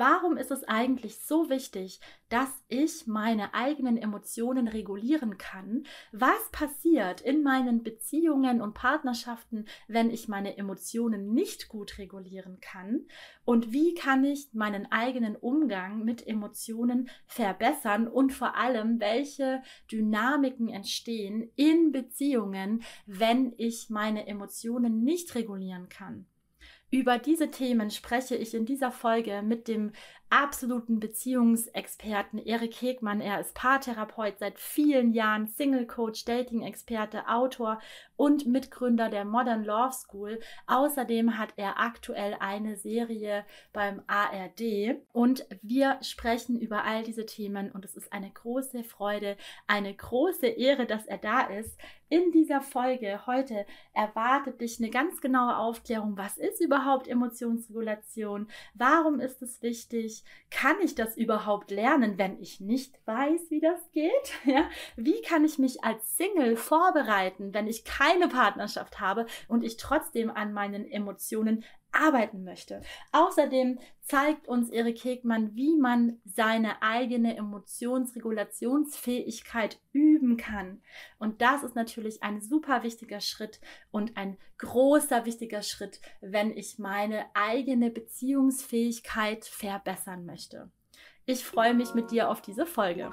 Warum ist es eigentlich so wichtig, dass ich meine eigenen Emotionen regulieren kann? Was passiert in meinen Beziehungen und Partnerschaften, wenn ich meine Emotionen nicht gut regulieren kann? Und wie kann ich meinen eigenen Umgang mit Emotionen verbessern? Und vor allem, welche Dynamiken entstehen in Beziehungen, wenn ich meine Emotionen nicht regulieren kann? Über diese Themen spreche ich in dieser Folge mit dem absoluten Beziehungsexperten Erik Hegmann. Er ist Paartherapeut seit vielen Jahren, Single Coach, Dating-Experte, Autor und Mitgründer der Modern Love School. Außerdem hat er aktuell eine Serie beim ARD und wir sprechen über all diese Themen und es ist eine große Freude, eine große Ehre, dass er da ist. In dieser Folge heute erwartet dich eine ganz genaue Aufklärung, was ist überhaupt Emotionsregulation, warum ist es wichtig, kann ich das überhaupt lernen, wenn ich nicht weiß, wie das geht? Ja? Wie kann ich mich als Single vorbereiten, wenn ich keine Partnerschaft habe und ich trotzdem an meinen Emotionen arbeiten möchte. Außerdem zeigt uns Erik Hegmann, wie man seine eigene Emotionsregulationsfähigkeit üben kann. Und das ist natürlich ein super wichtiger Schritt und ein großer wichtiger Schritt, wenn ich meine eigene Beziehungsfähigkeit verbessern möchte. Ich freue mich mit dir auf diese Folge.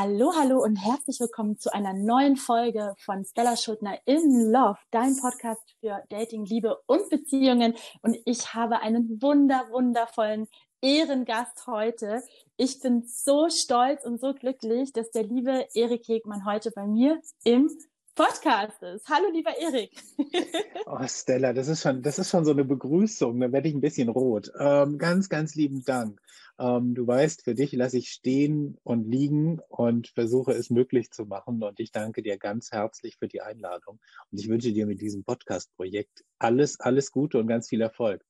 Hallo, hallo und herzlich willkommen zu einer neuen Folge von Stella Schuldner in Love, dein Podcast für Dating, Liebe und Beziehungen. Und ich habe einen wunder, wundervollen Ehrengast heute. Ich bin so stolz und so glücklich, dass der liebe Erik Hegmann heute bei mir im Podcast ist. Hallo, lieber Erik. oh, Stella, das ist schon, das ist schon so eine Begrüßung. Da werde ich ein bisschen rot. Ähm, ganz, ganz lieben Dank. Ähm, du weißt, für dich lasse ich stehen und liegen und versuche es möglich zu machen. Und ich danke dir ganz herzlich für die Einladung. Und ich wünsche dir mit diesem Podcast-Projekt alles, alles Gute und ganz viel Erfolg.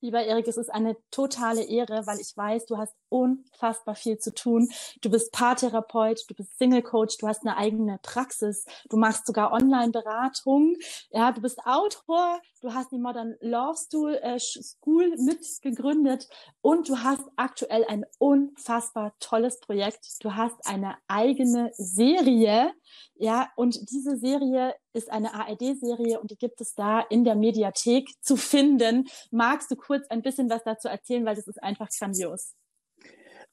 Lieber Erik, es ist eine totale Ehre, weil ich weiß, du hast unfassbar viel zu tun. Du bist Paartherapeut, du bist Single Coach, du hast eine eigene Praxis, du machst sogar Online-Beratung, ja, du bist Autor, du hast die Modern Love School, äh, School mit gegründet und du hast aktuell ein unfassbar tolles Projekt. Du hast eine eigene Serie, ja, und diese Serie ist eine ARD-Serie und die gibt es da in der Mediathek zu finden. Magst du kurz ein bisschen was dazu erzählen, weil das ist einfach grandios.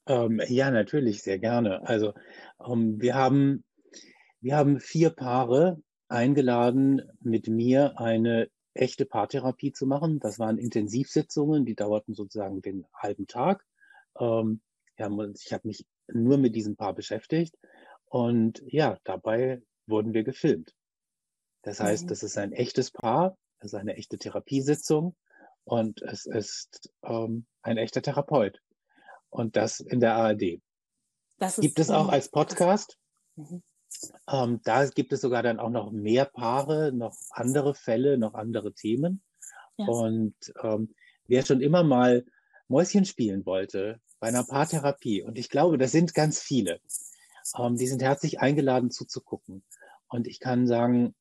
Ähm, ja, natürlich, sehr gerne. Also ähm, wir haben wir haben vier Paare eingeladen, mit mir eine echte Paartherapie zu machen. Das waren Intensivsitzungen, die dauerten sozusagen den halben Tag. Ähm, ja, ich habe mich nur mit diesem Paar beschäftigt und ja, dabei wurden wir gefilmt. Das heißt, mhm. das ist ein echtes Paar, das ist eine echte Therapiesitzung und es ist ähm, ein echter Therapeut. Und das in der ARD. Das gibt es auch als Podcast. Mhm. Ähm, da gibt es sogar dann auch noch mehr Paare, noch andere Fälle, noch andere Themen. Ja. Und ähm, wer schon immer mal Mäuschen spielen wollte bei einer Paartherapie, und ich glaube, das sind ganz viele, ähm, die sind herzlich eingeladen zuzugucken. Und ich kann sagen,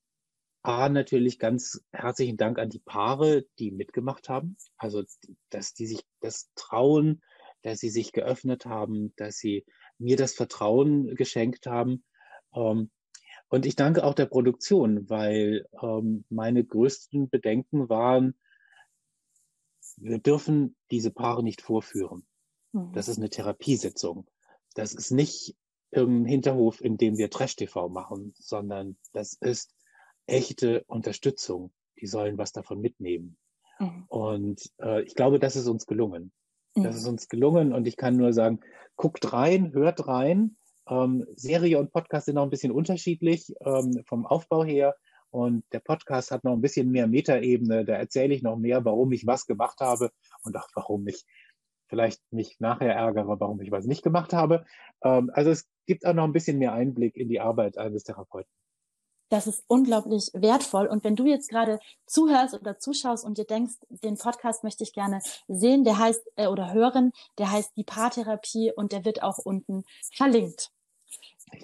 A, natürlich ganz herzlichen Dank an die Paare, die mitgemacht haben. Also, dass die sich das trauen, dass sie sich geöffnet haben, dass sie mir das Vertrauen geschenkt haben. Ähm, und ich danke auch der Produktion, weil ähm, meine größten Bedenken waren, wir dürfen diese Paare nicht vorführen. Mhm. Das ist eine Therapiesitzung. Das ist nicht irgendein Hinterhof, in dem wir Trash-TV machen, sondern das ist echte Unterstützung. Die sollen was davon mitnehmen. Mhm. Und äh, ich glaube, das ist uns gelungen. Das ist uns gelungen und ich kann nur sagen, guckt rein, hört rein. Ähm, Serie und Podcast sind noch ein bisschen unterschiedlich ähm, vom Aufbau her. Und der Podcast hat noch ein bisschen mehr Metaebene. Da erzähle ich noch mehr, warum ich was gemacht habe und auch warum ich vielleicht mich nachher ärgere, warum ich was nicht gemacht habe. Ähm, also es gibt auch noch ein bisschen mehr Einblick in die Arbeit eines Therapeuten. Das ist unglaublich wertvoll. Und wenn du jetzt gerade zuhörst oder zuschaust und dir denkst, den Podcast möchte ich gerne sehen, der heißt äh, oder hören, der heißt die Paartherapie und der wird auch unten verlinkt.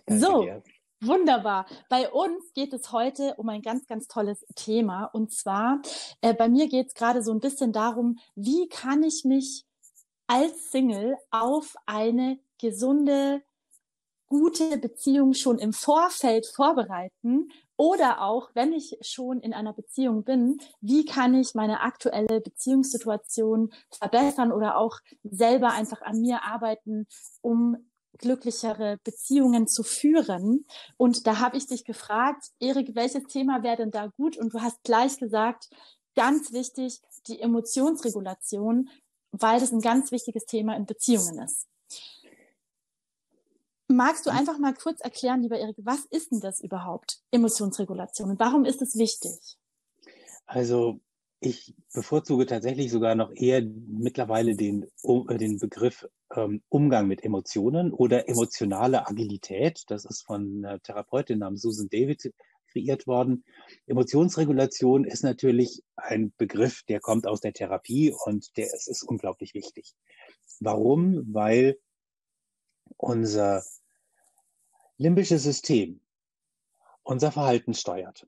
So, dir. wunderbar. Bei uns geht es heute um ein ganz, ganz tolles Thema. Und zwar, äh, bei mir geht es gerade so ein bisschen darum, wie kann ich mich als Single auf eine gesunde, gute Beziehung schon im Vorfeld vorbereiten oder auch, wenn ich schon in einer Beziehung bin, wie kann ich meine aktuelle Beziehungssituation verbessern oder auch selber einfach an mir arbeiten, um glücklichere Beziehungen zu führen. Und da habe ich dich gefragt, Erik, welches Thema wäre denn da gut? Und du hast gleich gesagt, ganz wichtig, die Emotionsregulation, weil das ein ganz wichtiges Thema in Beziehungen ist. Magst du einfach mal kurz erklären, lieber Erik, was ist denn das überhaupt, Emotionsregulation und warum ist es wichtig? Also ich bevorzuge tatsächlich sogar noch eher mittlerweile den, äh, den Begriff ähm, Umgang mit Emotionen oder emotionale Agilität. Das ist von einer Therapeutin namens Susan David kreiert worden. Emotionsregulation ist natürlich ein Begriff, der kommt aus der Therapie und der ist, ist unglaublich wichtig. Warum? Weil unser limbisches System unser Verhalten steuert.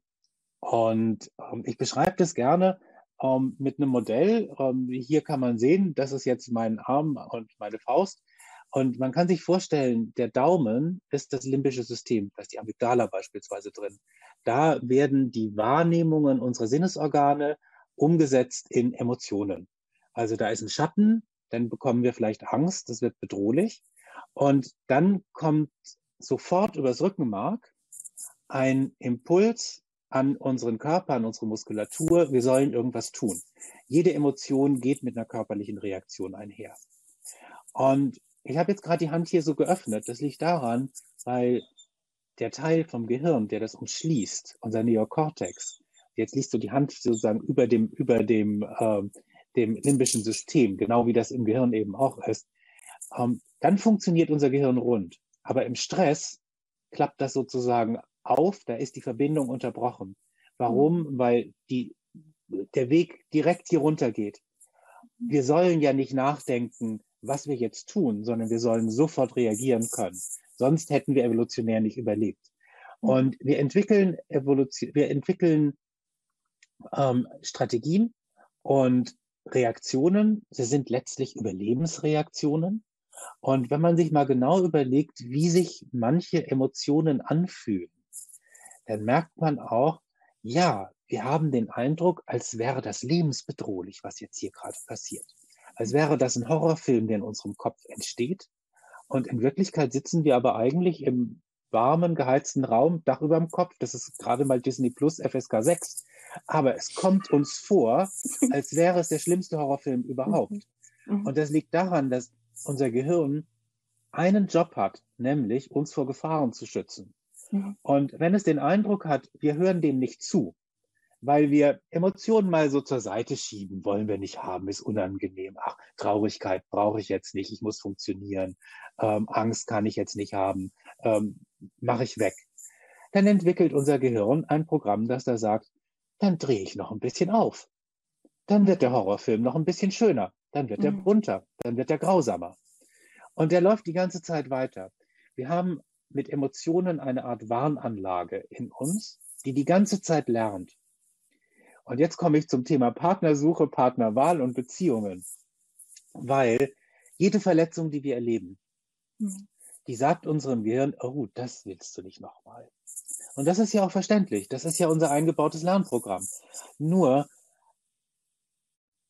Und ähm, ich beschreibe das gerne ähm, mit einem Modell. Ähm, hier kann man sehen, das ist jetzt mein Arm und meine Faust. Und man kann sich vorstellen, der Daumen ist das limbische System, da ist die Amygdala beispielsweise drin. Da werden die Wahrnehmungen unserer Sinnesorgane umgesetzt in Emotionen. Also da ist ein Schatten, dann bekommen wir vielleicht Angst, das wird bedrohlich. Und dann kommt sofort übers Rückenmark ein Impuls an unseren Körper, an unsere Muskulatur, wir sollen irgendwas tun. Jede Emotion geht mit einer körperlichen Reaktion einher. Und ich habe jetzt gerade die Hand hier so geöffnet. Das liegt daran, weil der Teil vom Gehirn, der das umschließt, unser Neokortex, jetzt liegst du die Hand sozusagen über dem, über dem, äh, dem limbischen System, genau wie das im Gehirn eben auch ist, ähm, dann funktioniert unser Gehirn rund. Aber im Stress klappt das sozusagen auf, da ist die Verbindung unterbrochen. Warum? Mhm. Weil die, der Weg direkt hier runter geht. Wir sollen ja nicht nachdenken, was wir jetzt tun, sondern wir sollen sofort reagieren können. Sonst hätten wir evolutionär nicht überlebt. Mhm. Und wir entwickeln Evolution, wir entwickeln ähm, Strategien und Reaktionen. Sie sind letztlich Überlebensreaktionen. Und wenn man sich mal genau überlegt, wie sich manche Emotionen anfühlen, dann merkt man auch, ja, wir haben den Eindruck, als wäre das lebensbedrohlich, was jetzt hier gerade passiert. Als wäre das ein Horrorfilm, der in unserem Kopf entsteht. Und in Wirklichkeit sitzen wir aber eigentlich im warmen, geheizten Raum, Dach über dem Kopf. Das ist gerade mal Disney Plus FSK 6. Aber es kommt uns vor, als wäre es der schlimmste Horrorfilm überhaupt. Mhm. Und das liegt daran, dass unser Gehirn einen Job hat, nämlich uns vor Gefahren zu schützen. Mhm. Und wenn es den Eindruck hat, wir hören dem nicht zu, weil wir Emotionen mal so zur Seite schieben, wollen wir nicht haben, ist unangenehm. Ach, Traurigkeit brauche ich jetzt nicht, ich muss funktionieren. Ähm, Angst kann ich jetzt nicht haben, ähm, mache ich weg. Dann entwickelt unser Gehirn ein Programm, das da sagt, dann drehe ich noch ein bisschen auf. Dann wird der Horrorfilm noch ein bisschen schöner dann wird er mhm. bunter, dann wird er grausamer. Und der läuft die ganze Zeit weiter. Wir haben mit Emotionen eine Art Warnanlage in uns, die die ganze Zeit lernt. Und jetzt komme ich zum Thema Partnersuche, Partnerwahl und Beziehungen. Weil jede Verletzung, die wir erleben, mhm. die sagt unserem Gehirn, oh, das willst du nicht nochmal. Und das ist ja auch verständlich. Das ist ja unser eingebautes Lernprogramm. Nur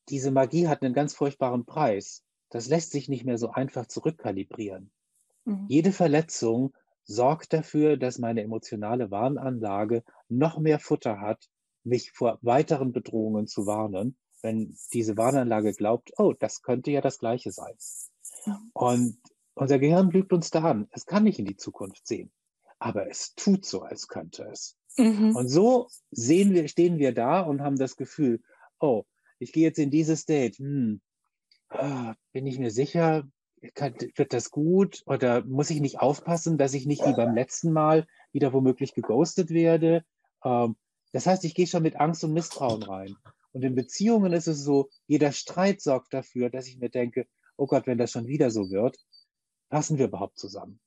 diese Magie hat einen ganz furchtbaren Preis. Das lässt sich nicht mehr so einfach zurückkalibrieren. Mhm. Jede Verletzung sorgt dafür, dass meine emotionale Warnanlage noch mehr Futter hat, mich vor weiteren Bedrohungen zu warnen, wenn diese Warnanlage glaubt, oh, das könnte ja das Gleiche sein. Und unser Gehirn lügt uns da an. Es kann nicht in die Zukunft sehen, aber es tut so, als könnte es. Mhm. Und so sehen wir, stehen wir da und haben das Gefühl, oh, ich gehe jetzt in dieses Date. Hm, ah, bin ich mir sicher, kann, wird das gut? Oder muss ich nicht aufpassen, dass ich nicht wie beim letzten Mal wieder womöglich geghostet werde? Ähm, das heißt, ich gehe schon mit Angst und Misstrauen rein. Und in Beziehungen ist es so, jeder Streit sorgt dafür, dass ich mir denke, oh Gott, wenn das schon wieder so wird, passen wir überhaupt zusammen?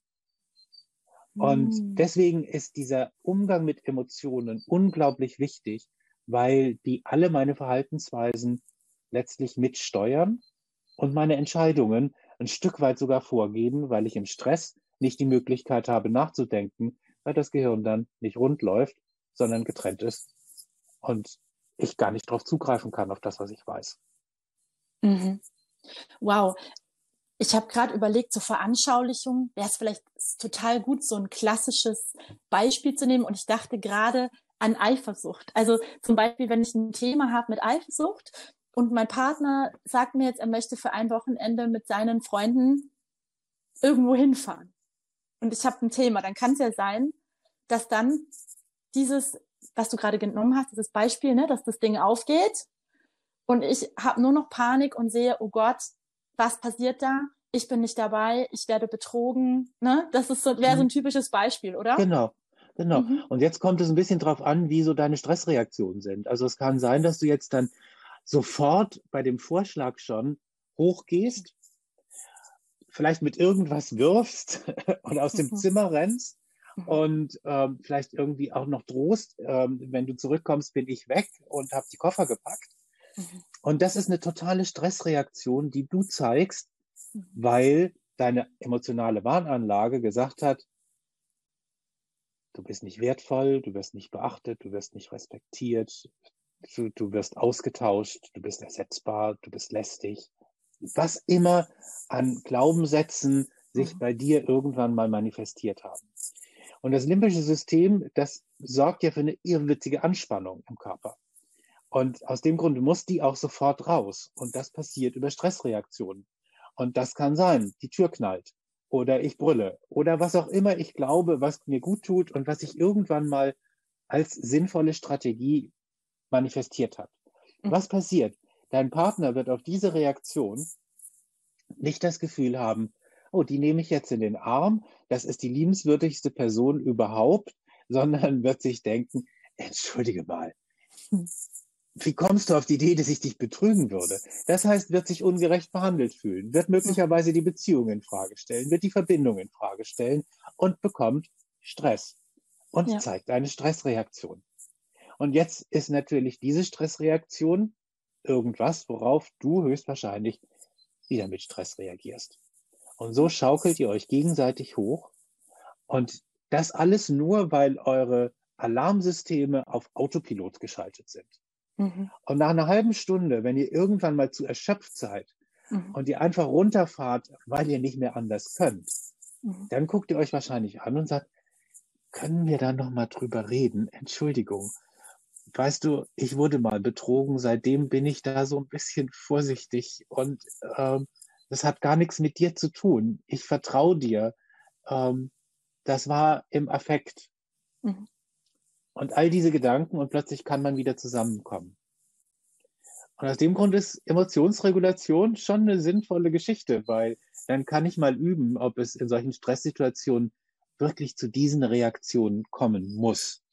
Und mm. deswegen ist dieser Umgang mit Emotionen unglaublich wichtig, weil die alle meine Verhaltensweisen letztlich mitsteuern und meine Entscheidungen ein Stück weit sogar vorgeben, weil ich im Stress nicht die Möglichkeit habe nachzudenken, weil das Gehirn dann nicht rund läuft, sondern getrennt ist und ich gar nicht darauf zugreifen kann, auf das, was ich weiß. Mhm. Wow. Ich habe gerade überlegt, zur Veranschaulichung wäre es vielleicht total gut, so ein klassisches Beispiel zu nehmen. Und ich dachte gerade an Eifersucht. Also zum Beispiel, wenn ich ein Thema habe mit Eifersucht und mein Partner sagt mir jetzt, er möchte für ein Wochenende mit seinen Freunden irgendwo hinfahren. Und ich habe ein Thema, dann kann es ja sein, dass dann dieses, was du gerade genommen hast, dieses Beispiel, ne, dass das Ding aufgeht und ich habe nur noch Panik und sehe, oh Gott, was passiert da? Ich bin nicht dabei, ich werde betrogen. Ne? Das ist so, wäre so ein mhm. typisches Beispiel, oder? Genau, genau. Mhm. Und jetzt kommt es ein bisschen drauf an, wie so deine Stressreaktionen sind. Also es kann sein, dass du jetzt dann sofort bei dem Vorschlag schon hochgehst, vielleicht mit irgendwas wirfst und aus dem mhm. Zimmer rennst mhm. und ähm, vielleicht irgendwie auch noch drohst, ähm, wenn du zurückkommst, bin ich weg und habe die Koffer gepackt. Mhm. Und das ist eine totale Stressreaktion, die du zeigst, weil deine emotionale Warnanlage gesagt hat, du bist nicht wertvoll, du wirst nicht beachtet, du wirst nicht respektiert, du, du wirst ausgetauscht, du bist ersetzbar, du bist lästig. Was immer an Glaubenssätzen sich mhm. bei dir irgendwann mal manifestiert haben. Und das limbische System, das sorgt ja für eine irrwitzige Anspannung im Körper. Und aus dem Grund muss die auch sofort raus. Und das passiert über Stressreaktionen. Und das kann sein, die Tür knallt oder ich brülle oder was auch immer ich glaube, was mir gut tut und was ich irgendwann mal als sinnvolle Strategie manifestiert hat. Mhm. Was passiert? Dein Partner wird auf diese Reaktion nicht das Gefühl haben, oh, die nehme ich jetzt in den Arm, das ist die liebenswürdigste Person überhaupt, sondern wird sich denken, entschuldige mal, hm. wie kommst du auf die Idee, dass ich dich betrügen würde? Das heißt, wird sich ungerecht behandelt fühlen, wird möglicherweise die Beziehung in Frage stellen, wird die Verbindung in Frage stellen und bekommt Stress und ja. zeigt eine Stressreaktion. Und jetzt ist natürlich diese Stressreaktion irgendwas, worauf du höchstwahrscheinlich wieder mit Stress reagierst. Und so schaukelt ihr euch gegenseitig hoch. Und das alles nur, weil eure Alarmsysteme auf Autopilot geschaltet sind. Mhm. Und nach einer halben Stunde, wenn ihr irgendwann mal zu erschöpft seid mhm. und ihr einfach runterfahrt, weil ihr nicht mehr anders könnt, mhm. dann guckt ihr euch wahrscheinlich an und sagt, können wir da noch mal drüber reden? Entschuldigung, weißt du, ich wurde mal betrogen, seitdem bin ich da so ein bisschen vorsichtig und ähm, das hat gar nichts mit dir zu tun. Ich vertraue dir. Ähm, das war im Affekt. Mhm. Und all diese Gedanken und plötzlich kann man wieder zusammenkommen. Und aus dem Grund ist Emotionsregulation schon eine sinnvolle Geschichte, weil dann kann ich mal üben, ob es in solchen Stresssituationen wirklich zu diesen Reaktionen kommen muss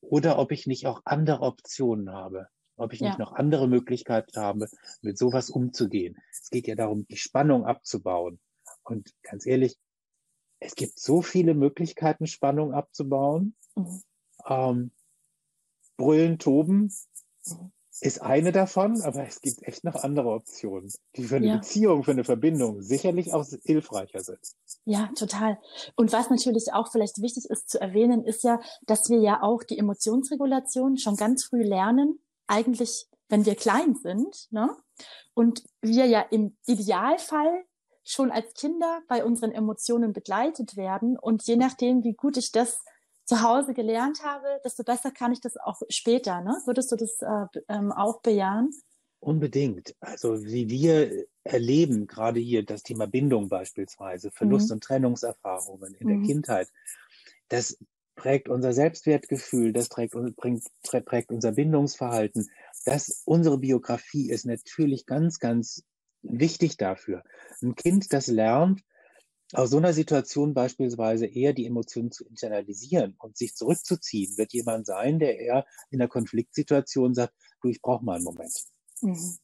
oder ob ich nicht auch andere Optionen habe, ob ich ja. nicht noch andere Möglichkeiten habe, mit sowas umzugehen. Es geht ja darum, die Spannung abzubauen. Und ganz ehrlich, es gibt so viele Möglichkeiten, Spannung abzubauen. Mhm. Ähm, brüllen, toben, mhm ist eine davon, aber es gibt echt noch andere Optionen, die für eine ja. Beziehung, für eine Verbindung sicherlich auch hilfreicher sind. Ja, total. Und was natürlich auch vielleicht wichtig ist zu erwähnen, ist ja, dass wir ja auch die Emotionsregulation schon ganz früh lernen, eigentlich, wenn wir klein sind, ne? Und wir ja im Idealfall schon als Kinder bei unseren Emotionen begleitet werden. Und je nachdem, wie gut ich das zu Hause gelernt habe, desto besser kann ich das auch später. Ne? Würdest du das äh, ähm, auch bejahen? Unbedingt. Also wie wir erleben, gerade hier das Thema Bindung beispielsweise, Verlust- mhm. und Trennungserfahrungen in mhm. der Kindheit, das prägt unser Selbstwertgefühl, das trägt, bringt, prägt unser Bindungsverhalten. Das, unsere Biografie ist natürlich ganz, ganz wichtig dafür. Ein Kind, das lernt, aus so einer Situation beispielsweise eher die Emotionen zu internalisieren und sich zurückzuziehen, wird jemand sein, der eher in der Konfliktsituation sagt, du, ich brauche mal einen Moment. Mhm.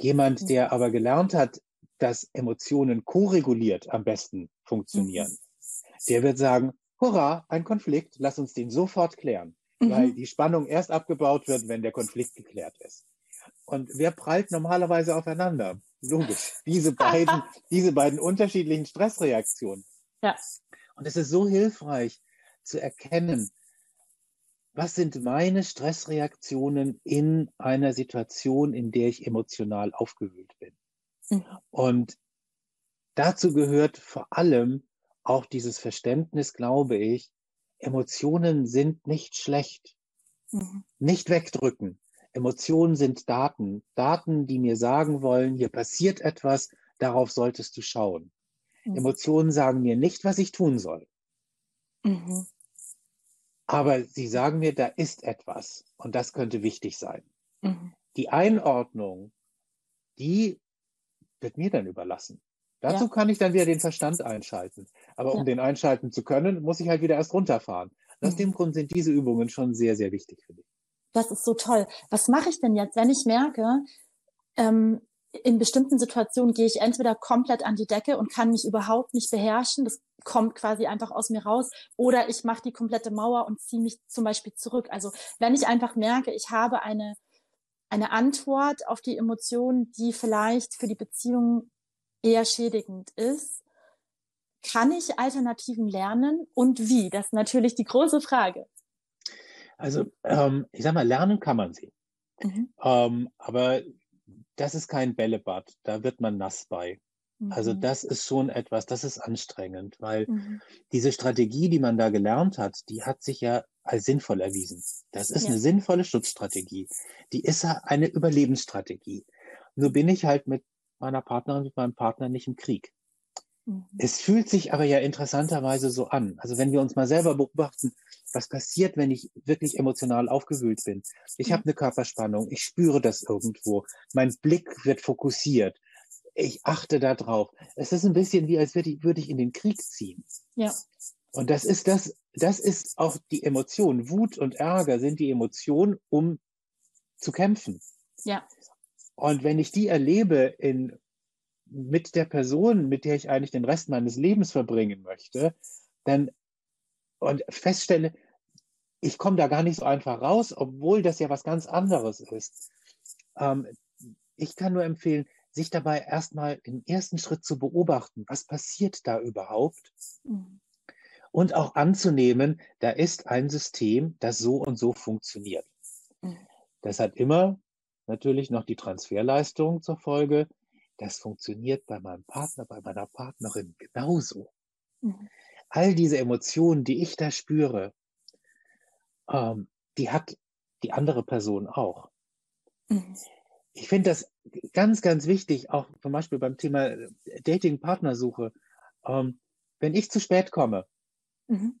Jemand, mhm. der aber gelernt hat, dass Emotionen koreguliert am besten funktionieren, mhm. der wird sagen, hurra, ein Konflikt, lass uns den sofort klären, mhm. weil die Spannung erst abgebaut wird, wenn der Konflikt geklärt ist. Und wer prallt normalerweise aufeinander? Logisch. Diese beiden, diese beiden unterschiedlichen Stressreaktionen. Ja. Und es ist so hilfreich zu erkennen, was sind meine Stressreaktionen in einer Situation, in der ich emotional aufgewühlt bin. Mhm. Und dazu gehört vor allem auch dieses Verständnis, glaube ich, Emotionen sind nicht schlecht. Mhm. Nicht wegdrücken. Emotionen sind Daten. Daten, die mir sagen wollen, hier passiert etwas, darauf solltest du schauen. Mhm. Emotionen sagen mir nicht, was ich tun soll. Mhm. Aber sie sagen mir, da ist etwas und das könnte wichtig sein. Mhm. Die Einordnung, die wird mir dann überlassen. Dazu ja. kann ich dann wieder den Verstand einschalten. Aber um den einschalten zu können, muss ich halt wieder erst runterfahren. Aus mhm. dem Grund sind diese Übungen schon sehr, sehr wichtig für dich. Das ist so toll. Was mache ich denn jetzt, wenn ich merke, ähm, in bestimmten Situationen gehe ich entweder komplett an die Decke und kann mich überhaupt nicht beherrschen. Das kommt quasi einfach aus mir raus. Oder ich mache die komplette Mauer und ziehe mich zum Beispiel zurück. Also wenn ich einfach merke, ich habe eine, eine Antwort auf die Emotionen, die vielleicht für die Beziehung eher schädigend ist, kann ich Alternativen lernen und wie? Das ist natürlich die große Frage. Also ähm, ich sag mal, lernen kann man sie. Mhm. Ähm, aber das ist kein Bällebad, da wird man nass bei. Also mhm. das ist schon etwas, das ist anstrengend, weil mhm. diese Strategie, die man da gelernt hat, die hat sich ja als sinnvoll erwiesen. Das ist ja. eine sinnvolle Schutzstrategie. Die ist ja eine Überlebensstrategie. Nur bin ich halt mit meiner Partnerin, mit meinem Partner nicht im Krieg. Mhm. Es fühlt sich aber ja interessanterweise so an. Also wenn wir uns mal selber beobachten, was passiert, wenn ich wirklich emotional aufgewühlt bin? Ich mhm. habe eine Körperspannung, ich spüre das irgendwo, mein Blick wird fokussiert, ich achte da drauf. Es ist ein bisschen wie, als würde ich, würde ich in den Krieg ziehen. Ja. Und das ist das, das ist auch die Emotion. Wut und Ärger sind die Emotion, um zu kämpfen. Ja. Und wenn ich die erlebe in, mit der Person, mit der ich eigentlich den Rest meines Lebens verbringen möchte, dann und feststelle, ich komme da gar nicht so einfach raus, obwohl das ja was ganz anderes ist. Ähm, ich kann nur empfehlen, sich dabei erstmal im ersten Schritt zu beobachten, was passiert da überhaupt? Mhm. Und auch anzunehmen, da ist ein System, das so und so funktioniert. Mhm. Das hat immer natürlich noch die Transferleistung zur Folge. Das funktioniert bei meinem Partner, bei meiner Partnerin genauso. Mhm all diese Emotionen, die ich da spüre, ähm, die hat die andere Person auch. Mhm. Ich finde das ganz, ganz wichtig, auch zum Beispiel beim Thema äh, Dating-Partnersuche. Ähm, wenn ich zu spät komme, mhm.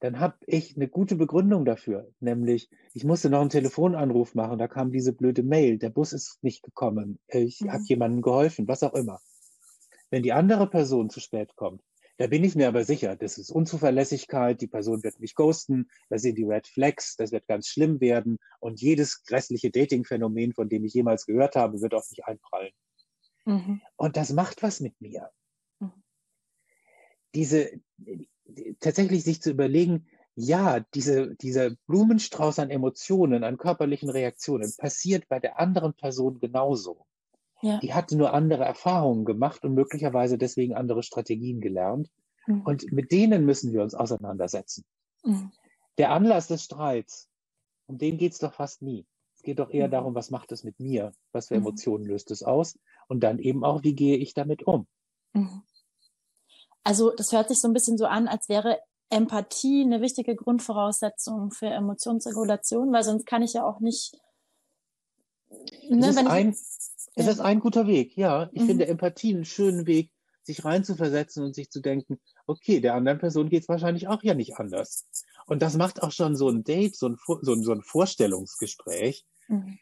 dann habe ich eine gute Begründung dafür, nämlich ich musste noch einen Telefonanruf machen, da kam diese blöde Mail, der Bus ist nicht gekommen, ich mhm. habe jemandem geholfen, was auch immer. Wenn die andere Person zu spät kommt, da bin ich mir aber sicher, das ist Unzuverlässigkeit, die Person wird mich ghosten, da sind die Red Flags, das wird ganz schlimm werden und jedes grässliche Dating-Phänomen, von dem ich jemals gehört habe, wird auf mich einprallen. Mhm. Und das macht was mit mir. Mhm. Diese, tatsächlich sich zu überlegen, ja, diese, dieser Blumenstrauß an Emotionen, an körperlichen Reaktionen passiert bei der anderen Person genauso. Ja. Die hatte nur andere Erfahrungen gemacht und möglicherweise deswegen andere Strategien gelernt. Mhm. Und mit denen müssen wir uns auseinandersetzen. Mhm. Der Anlass des Streits, um den geht es doch fast nie. Es geht doch eher mhm. darum, was macht es mit mir? Was für mhm. Emotionen löst es aus? Und dann eben auch, wie gehe ich damit um? Mhm. Also das hört sich so ein bisschen so an, als wäre Empathie eine wichtige Grundvoraussetzung für Emotionsregulation, weil sonst kann ich ja auch nicht Ne, ist ein, es ist ein guter Weg, ja. Ich mhm. finde Empathie einen schönen Weg, sich reinzuversetzen und sich zu denken, okay, der anderen Person geht es wahrscheinlich auch ja nicht anders. Und das macht auch schon so ein Date, so ein, so ein, so ein Vorstellungsgespräch. Mhm.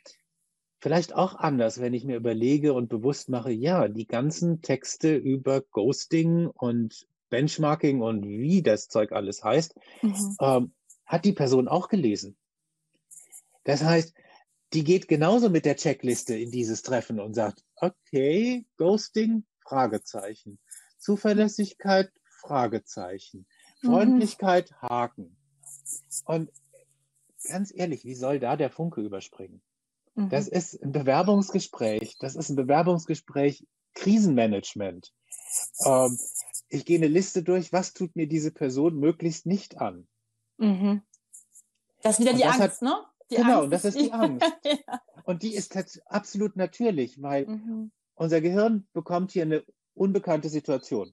Vielleicht auch anders, wenn ich mir überlege und bewusst mache, ja, die ganzen Texte über Ghosting und Benchmarking und wie das Zeug alles heißt, mhm. ähm, hat die Person auch gelesen. Das heißt, die geht genauso mit der Checkliste in dieses Treffen und sagt, okay, Ghosting, Fragezeichen. Zuverlässigkeit, Fragezeichen. Mhm. Freundlichkeit, mhm. Haken. Und ganz ehrlich, wie soll da der Funke überspringen? Mhm. Das ist ein Bewerbungsgespräch. Das ist ein Bewerbungsgespräch Krisenmanagement. Ähm, ich gehe eine Liste durch, was tut mir diese Person möglichst nicht an. Mhm. Das ist wieder die Angst, hat, ne? Die genau, Angst das ist die Angst. ja. Und die ist absolut natürlich, weil mhm. unser Gehirn bekommt hier eine unbekannte Situation.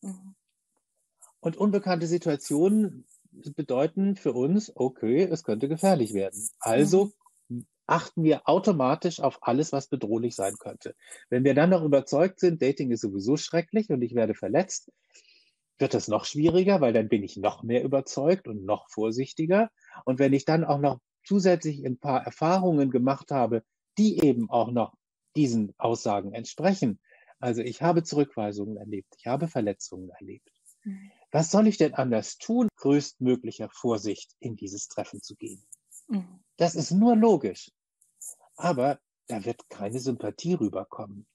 Mhm. Und unbekannte Situationen bedeuten für uns, okay, es könnte gefährlich werden. Also mhm. achten wir automatisch auf alles, was bedrohlich sein könnte. Wenn wir dann noch überzeugt sind, Dating ist sowieso schrecklich und ich werde verletzt, wird es noch schwieriger, weil dann bin ich noch mehr überzeugt und noch vorsichtiger. Und wenn ich dann auch noch zusätzlich ein paar Erfahrungen gemacht habe, die eben auch noch diesen Aussagen entsprechen. Also ich habe Zurückweisungen erlebt, ich habe Verletzungen erlebt. Mhm. Was soll ich denn anders tun, größtmöglicher Vorsicht in dieses Treffen zu gehen? Mhm. Das ist nur logisch. Aber da wird keine Sympathie rüberkommen.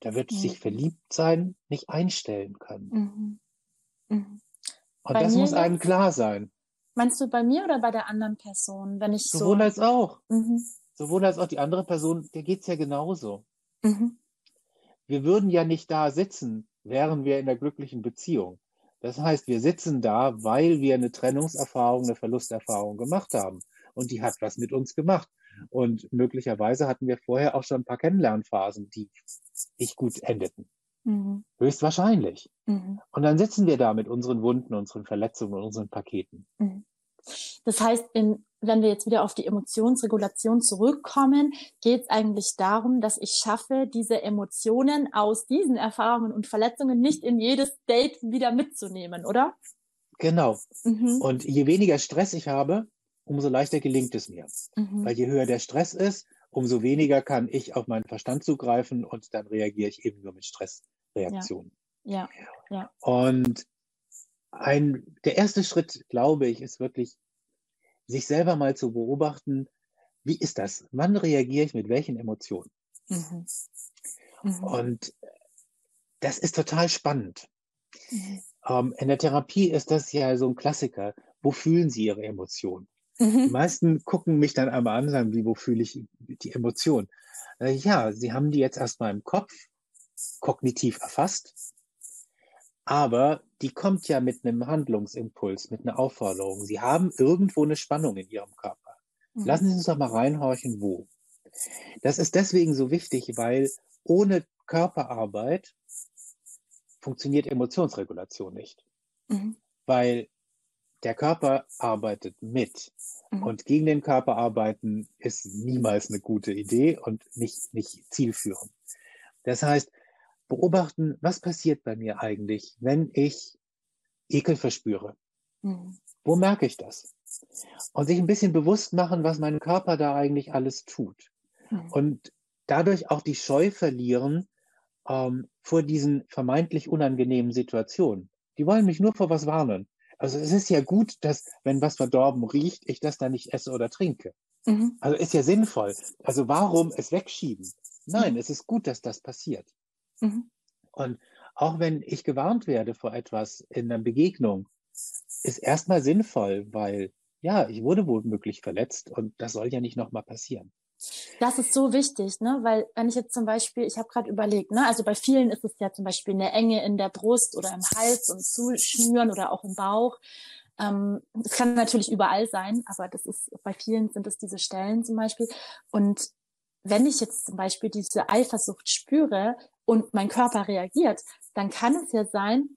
Da wird mhm. sich verliebt sein nicht einstellen können. Mhm. Mhm. Und bei das muss einem klar sein. Meinst du bei mir oder bei der anderen Person? Wenn ich Sowohl so... als auch. Mhm. Sowohl als auch die andere Person, der geht es ja genauso. Mhm. Wir würden ja nicht da sitzen, wären wir in der glücklichen Beziehung. Das heißt, wir sitzen da, weil wir eine Trennungserfahrung, eine Verlusterfahrung gemacht haben. Und die hat was mit uns gemacht. Und möglicherweise hatten wir vorher auch schon ein paar Kennenlernphasen, die nicht gut endeten. Mhm. Höchstwahrscheinlich. Mhm. Und dann sitzen wir da mit unseren Wunden, unseren Verletzungen und unseren Paketen. Mhm. Das heißt, in, wenn wir jetzt wieder auf die Emotionsregulation zurückkommen, geht es eigentlich darum, dass ich schaffe, diese Emotionen aus diesen Erfahrungen und Verletzungen nicht in jedes Date wieder mitzunehmen, oder? Genau. Mhm. Und je weniger Stress ich habe, umso leichter gelingt es mir. Mhm. Weil je höher der Stress ist, umso weniger kann ich auf meinen Verstand zugreifen und dann reagiere ich eben nur mit Stressreaktionen. Ja. ja, ja. Und ein, der erste Schritt, glaube ich, ist wirklich, sich selber mal zu beobachten, wie ist das? Wann reagiere ich mit welchen Emotionen? Mhm. Mhm. Und das ist total spannend. Mhm. Ähm, in der Therapie ist das ja so ein Klassiker. Wo fühlen Sie Ihre Emotionen? Mhm. Die meisten gucken mich dann einmal an und sagen, wie, wo fühle ich die Emotion? Äh, ja, sie haben die jetzt erstmal im Kopf kognitiv erfasst, aber die kommt ja mit einem Handlungsimpuls, mit einer Aufforderung. Sie haben irgendwo eine Spannung in ihrem Körper. Mhm. Lassen Sie uns doch mal reinhorchen, wo. Das ist deswegen so wichtig, weil ohne Körperarbeit funktioniert Emotionsregulation nicht. Mhm. Weil der Körper arbeitet mit. Mhm. Und gegen den Körper arbeiten ist niemals eine gute Idee und nicht, nicht zielführend. Das heißt, beobachten, was passiert bei mir eigentlich, wenn ich Ekel verspüre. Mhm. Wo merke ich das? Und sich ein bisschen bewusst machen, was mein Körper da eigentlich alles tut. Mhm. Und dadurch auch die Scheu verlieren ähm, vor diesen vermeintlich unangenehmen Situationen. Die wollen mich nur vor was warnen. Also es ist ja gut, dass, wenn was verdorben riecht, ich das dann nicht esse oder trinke. Mhm. Also ist ja sinnvoll. Also warum es wegschieben? Nein, mhm. es ist gut, dass das passiert. Mhm. Und auch wenn ich gewarnt werde vor etwas in einer Begegnung, ist erstmal sinnvoll, weil ja, ich wurde womöglich verletzt und das soll ja nicht nochmal passieren. Das ist so wichtig, ne? Weil wenn ich jetzt zum Beispiel, ich habe gerade überlegt, ne, also bei vielen ist es ja zum Beispiel eine Enge in der Brust oder im Hals und Zuschnüren oder auch im Bauch. Ähm, das kann natürlich überall sein, aber das ist bei vielen sind es diese Stellen zum Beispiel. Und wenn ich jetzt zum Beispiel diese Eifersucht spüre und mein Körper reagiert, dann kann es ja sein,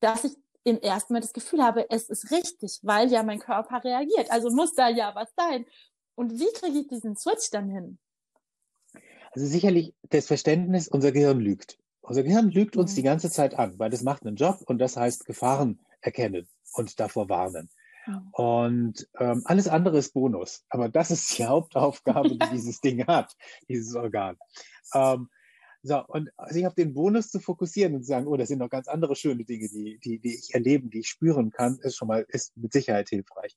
dass ich im ersten Mal das Gefühl habe, es ist richtig, weil ja mein Körper reagiert. Also muss da ja was sein. Und wie kriege ich diesen Switch dann hin? Also sicherlich das Verständnis, unser Gehirn lügt. Unser Gehirn lügt uns die mhm. ganze Zeit an, weil das macht einen Job und das heißt Gefahren erkennen und davor warnen. Und ähm, alles andere ist Bonus. Aber das ist die Hauptaufgabe, die dieses Ding hat, dieses Organ. Ähm, so, und sich auf den Bonus zu fokussieren und zu sagen, oh, das sind noch ganz andere schöne Dinge, die, die, die ich erleben, die ich spüren kann, ist schon mal, ist mit Sicherheit hilfreich.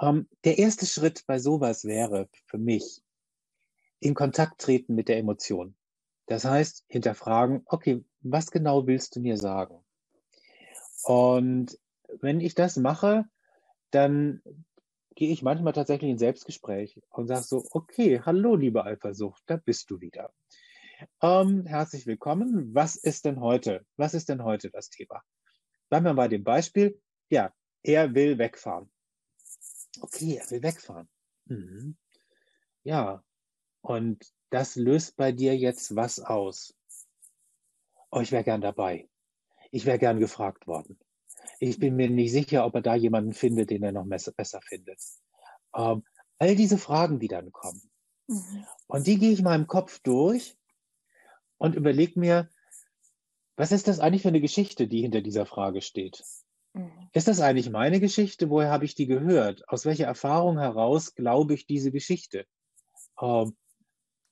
Ähm, der erste Schritt bei sowas wäre für mich, in Kontakt treten mit der Emotion. Das heißt, hinterfragen, okay, was genau willst du mir sagen? Und wenn ich das mache, dann gehe ich manchmal tatsächlich in Selbstgespräch und sage so, okay, hallo, liebe Eifersucht, da bist du wieder. Ähm, herzlich willkommen. Was ist denn heute? Was ist denn heute das Thema? Bleiben wir bei dem Beispiel. Ja, er will wegfahren. Okay, er will wegfahren. Mhm. Ja, und das löst bei dir jetzt was aus? Oh, ich wäre gern dabei. Ich wäre gern gefragt worden. Ich bin mir nicht sicher, ob er da jemanden findet, den er noch besser findet. Ähm, all diese Fragen, die dann kommen. Mhm. Und die gehe ich mal im Kopf durch und überlege mir, was ist das eigentlich für eine Geschichte, die hinter dieser Frage steht? Mhm. Ist das eigentlich meine Geschichte? Woher habe ich die gehört? Aus welcher Erfahrung heraus glaube ich diese Geschichte? Ähm,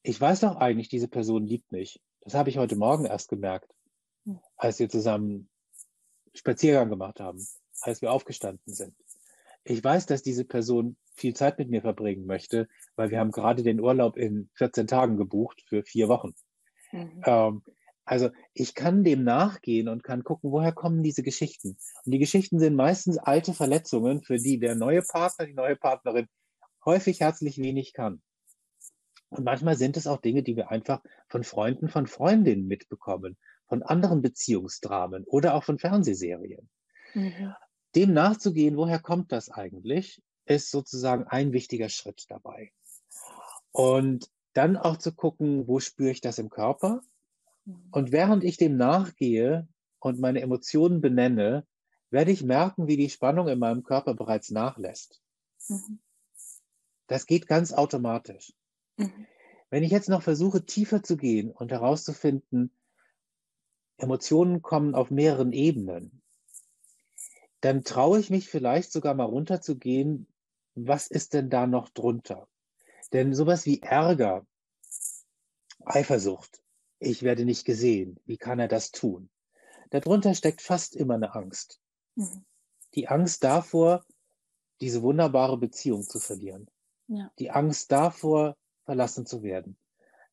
ich weiß doch eigentlich, diese Person liebt mich. Das habe ich heute Morgen erst gemerkt, mhm. als wir zusammen Spaziergang gemacht haben, als wir aufgestanden sind. Ich weiß, dass diese Person viel Zeit mit mir verbringen möchte, weil wir haben gerade den Urlaub in 14 Tagen gebucht für vier Wochen. Mhm. Ähm, also ich kann dem nachgehen und kann gucken, woher kommen diese Geschichten. Und die Geschichten sind meistens alte Verletzungen, für die der neue Partner, die neue Partnerin häufig herzlich wenig kann. Und manchmal sind es auch Dinge, die wir einfach von Freunden, von Freundinnen mitbekommen, von anderen Beziehungsdramen oder auch von Fernsehserien. Mhm. Dem nachzugehen, woher kommt das eigentlich, ist sozusagen ein wichtiger Schritt dabei. Und dann auch zu gucken, wo spüre ich das im Körper? Mhm. Und während ich dem nachgehe und meine Emotionen benenne, werde ich merken, wie die Spannung in meinem Körper bereits nachlässt. Mhm. Das geht ganz automatisch. Mhm. Wenn ich jetzt noch versuche, tiefer zu gehen und herauszufinden, Emotionen kommen auf mehreren Ebenen, dann traue ich mich vielleicht sogar mal runterzugehen, was ist denn da noch drunter? Denn sowas wie Ärger, Eifersucht, ich werde nicht gesehen, wie kann er das tun? Darunter steckt fast immer eine Angst. Mhm. Die Angst davor, diese wunderbare Beziehung zu verlieren. Ja. Die Angst davor, verlassen zu werden.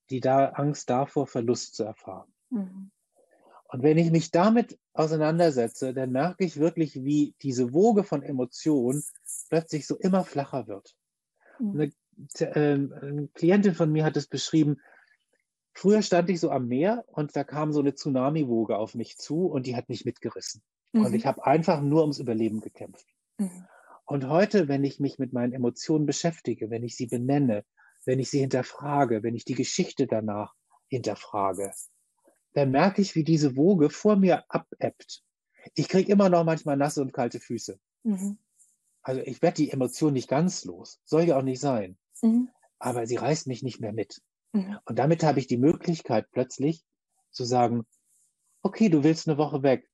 Die da Angst davor, Verlust zu erfahren. Mhm. Und wenn ich mich damit auseinandersetze, dann merke ich wirklich, wie diese Woge von Emotionen plötzlich so immer flacher wird. Mhm. Eine ähm, eine Klientin von mir hat es beschrieben, früher stand ich so am Meer und da kam so eine Tsunami-Woge auf mich zu und die hat mich mitgerissen. Mhm. Und ich habe einfach nur ums Überleben gekämpft. Mhm. Und heute, wenn ich mich mit meinen Emotionen beschäftige, wenn ich sie benenne, wenn ich sie hinterfrage, wenn ich die Geschichte danach hinterfrage, dann merke ich, wie diese Woge vor mir abebbt. Ich kriege immer noch manchmal nasse und kalte Füße. Mhm. Also ich werde die Emotion nicht ganz los. Soll ja auch nicht sein. Mhm. Aber sie reißt mich nicht mehr mit. Mhm. Und damit habe ich die Möglichkeit plötzlich zu sagen, okay, du willst eine Woche weg.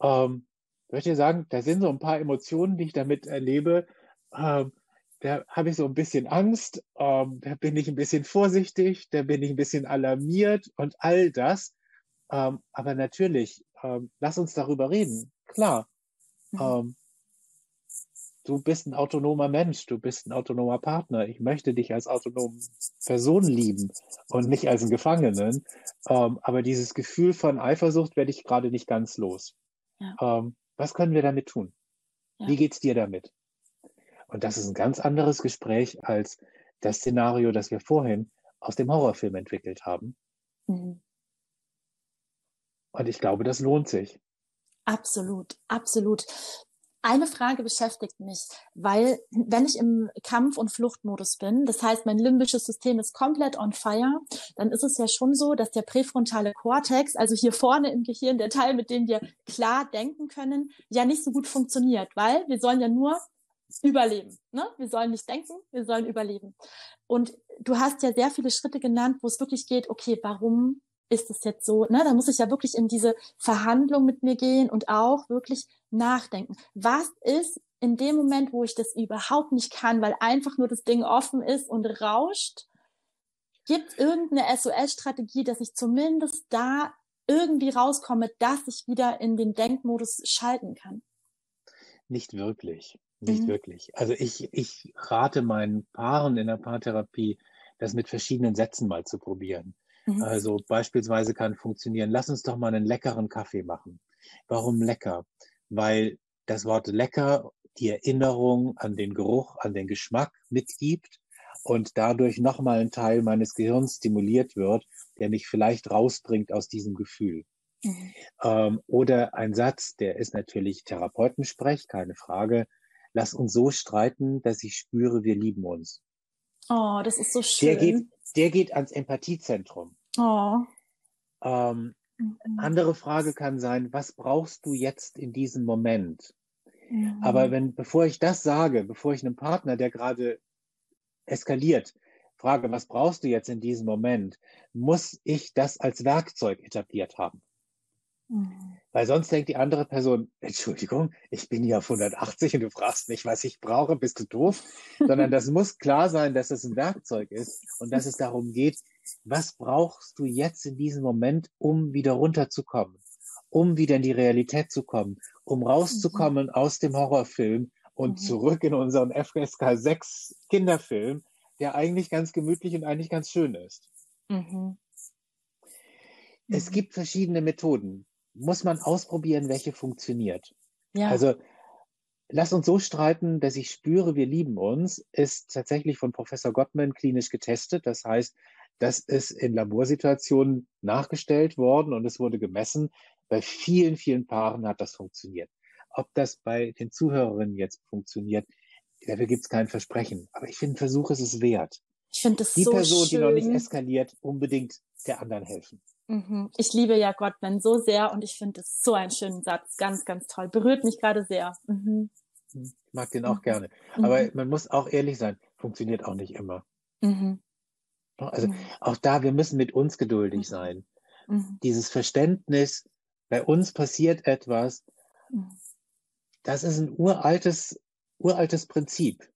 Ähm, möchte ich sagen, da sind so ein paar Emotionen, die ich damit erlebe. Ähm, da habe ich so ein bisschen Angst, ähm, da bin ich ein bisschen vorsichtig, da bin ich ein bisschen alarmiert und all das. Ähm, aber natürlich, ähm, lass uns darüber reden. Klar. Mhm. Ähm, du bist ein autonomer Mensch, du bist ein autonomer Partner. Ich möchte dich als autonome Person lieben und nicht als einen Gefangenen. Ähm, aber dieses Gefühl von Eifersucht werde ich gerade nicht ganz los. Ja. Ähm, was können wir damit tun? Ja. Wie geht's dir damit? Und das ist ein ganz anderes Gespräch als das Szenario, das wir vorhin aus dem Horrorfilm entwickelt haben. Mhm. Und ich glaube, das lohnt sich. Absolut, absolut. Eine Frage beschäftigt mich, weil wenn ich im Kampf- und Fluchtmodus bin, das heißt, mein limbisches System ist komplett on fire, dann ist es ja schon so, dass der präfrontale Kortex, also hier vorne im Gehirn, der Teil, mit dem wir klar denken können, ja nicht so gut funktioniert, weil wir sollen ja nur überleben. Ne? Wir sollen nicht denken, wir sollen überleben. Und du hast ja sehr viele Schritte genannt, wo es wirklich geht, okay, warum ist es jetzt so? Ne? Da muss ich ja wirklich in diese Verhandlung mit mir gehen und auch wirklich nachdenken. Was ist in dem Moment, wo ich das überhaupt nicht kann, weil einfach nur das Ding offen ist und rauscht? Gibt es irgendeine SOS-Strategie, dass ich zumindest da irgendwie rauskomme, dass ich wieder in den Denkmodus schalten kann? Nicht wirklich. Nicht mhm. wirklich. Also ich, ich rate meinen Paaren in der Paartherapie, das mit verschiedenen Sätzen mal zu probieren. Mhm. Also beispielsweise kann funktionieren, lass uns doch mal einen leckeren Kaffee machen. Warum lecker? Weil das Wort lecker die Erinnerung an den Geruch, an den Geschmack mitgibt und dadurch nochmal ein Teil meines Gehirns stimuliert wird, der mich vielleicht rausbringt aus diesem Gefühl. Mhm. Ähm, oder ein Satz, der ist natürlich Therapeutensprech, keine Frage. Lass uns so streiten, dass ich spüre, wir lieben uns. Oh, das ist so schön. Der geht, der geht ans Empathiezentrum. Oh. Ähm, mhm. Andere Frage kann sein, was brauchst du jetzt in diesem Moment? Mhm. Aber wenn, bevor ich das sage, bevor ich einem Partner, der gerade eskaliert, frage, was brauchst du jetzt in diesem Moment, muss ich das als Werkzeug etabliert haben. Mhm. Weil sonst denkt die andere Person, Entschuldigung, ich bin hier auf 180 und du fragst mich, was ich brauche, bist du doof? Sondern das muss klar sein, dass es ein Werkzeug ist und dass es darum geht, was brauchst du jetzt in diesem Moment, um wieder runterzukommen, um wieder in die Realität zu kommen, um rauszukommen mhm. aus dem Horrorfilm und mhm. zurück in unseren FSK 6 Kinderfilm, der eigentlich ganz gemütlich und eigentlich ganz schön ist. Mhm. Es mhm. gibt verschiedene Methoden muss man ausprobieren, welche funktioniert. Ja. Also lass uns so streiten, dass ich spüre, wir lieben uns, ist tatsächlich von Professor Gottman klinisch getestet. Das heißt, das ist in Laborsituationen nachgestellt worden und es wurde gemessen. Bei vielen, vielen Paaren hat das funktioniert. Ob das bei den Zuhörerinnen jetzt funktioniert, dafür gibt es kein Versprechen. Aber ich finde, Versuch ist es wert. Ich finde das Die so Person, schön. die noch nicht eskaliert, unbedingt der anderen helfen. Mhm. Ich liebe ja Gottman so sehr und ich finde es so einen schönen Satz. Ganz, ganz toll. Berührt mich gerade sehr. Mhm. Hm, ich mag den auch mhm. gerne. Aber mhm. man muss auch ehrlich sein, funktioniert auch nicht immer. Mhm. Also auch da, wir müssen mit uns geduldig sein. Dieses Verständnis, bei uns passiert etwas, das ist ein uraltes, uraltes Prinzip.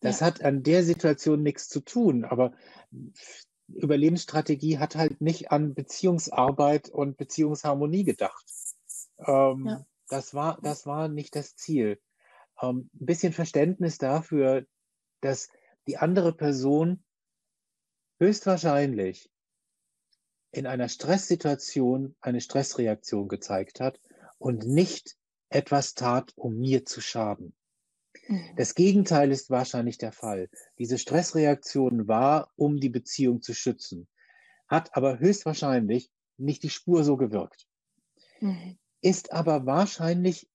Das ja. hat an der Situation nichts zu tun, aber Überlebensstrategie hat halt nicht an Beziehungsarbeit und Beziehungsharmonie gedacht. Ähm, ja. Das war, das war nicht das Ziel. Ähm, ein bisschen Verständnis dafür, dass die andere Person höchstwahrscheinlich in einer Stresssituation eine Stressreaktion gezeigt hat und nicht etwas tat, um mir zu schaden. Mhm. Das Gegenteil ist wahrscheinlich der Fall. Diese Stressreaktion war, um die Beziehung zu schützen, hat aber höchstwahrscheinlich nicht die Spur so gewirkt. Mhm. Ist aber wahrscheinlich,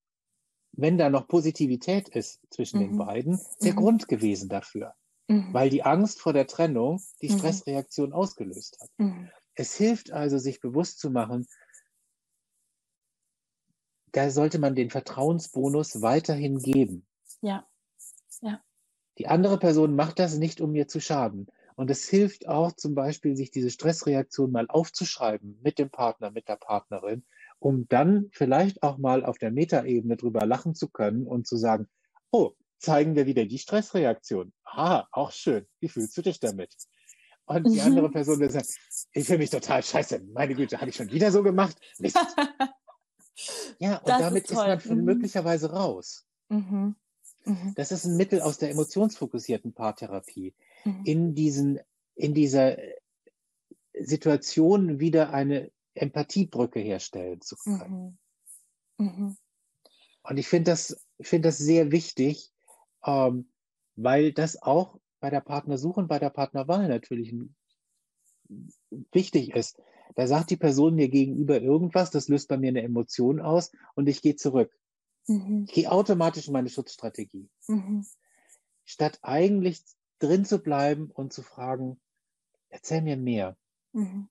wenn da noch Positivität ist zwischen mhm. den beiden, der mhm. Grund gewesen dafür. Mhm. Weil die Angst vor der Trennung die mhm. Stressreaktion ausgelöst hat. Es hilft also, sich bewusst zu machen, da sollte man den Vertrauensbonus weiterhin geben. Ja. Ja. Die andere Person macht das nicht, um mir zu schaden. Und es hilft auch zum Beispiel, sich diese Stressreaktion mal aufzuschreiben mit dem Partner, mit der Partnerin, um dann vielleicht auch mal auf der Metaebene drüber lachen zu können und zu sagen, oh, zeigen wir wieder die Stressreaktion. Ah, auch schön. Wie fühlst du dich damit? Und die mhm. andere Person will sagen, ich fühle mich total scheiße. Meine Güte, habe ich schon wieder so gemacht? Mist. ja, und das damit ist, ist, man mhm. möglicherweise raus. Mhm. Mhm. Das ist ein Mittel aus der emotionsfokussierten Paartherapie. Mhm. In diesen, in dieser Situation wieder eine Empathiebrücke herstellen zu können. Mhm. Und ich finde das, finde das sehr wichtig, ähm, weil das auch bei der Partnersuche und bei der Partnerwahl natürlich wichtig ist. Da sagt die Person mir gegenüber irgendwas, das löst bei mir eine Emotion aus und ich gehe zurück. Mhm. Ich gehe automatisch in meine Schutzstrategie. Mhm. Statt eigentlich drin zu bleiben und zu fragen, erzähl mir mehr. Mhm.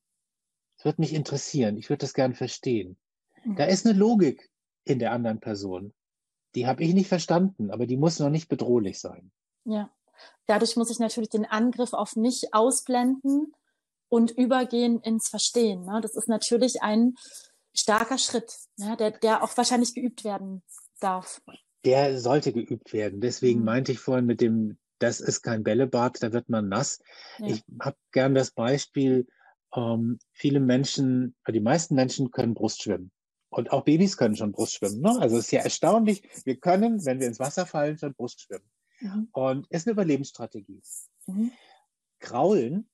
Es wird mich interessieren. Ich würde das gern verstehen. Mhm. Da ist eine Logik in der anderen Person. Die habe ich nicht verstanden, aber die muss noch nicht bedrohlich sein. Ja. Dadurch muss ich natürlich den Angriff auf mich ausblenden und übergehen ins Verstehen. Ne? Das ist natürlich ein starker Schritt, ne? der, der auch wahrscheinlich geübt werden darf. Der sollte geübt werden. Deswegen mhm. meinte ich vorhin mit dem, das ist kein Bällebad, da wird man nass. Ja. Ich habe gern das Beispiel, ähm, viele Menschen, die meisten Menschen können Brustschwimmen. Und auch Babys können schon Brustschwimmen. Ne? Also es ist ja erstaunlich, wir können, wenn wir ins Wasser fallen, schon Brustschwimmen. Mhm. Und ist eine Überlebensstrategie. Mhm. Kraulen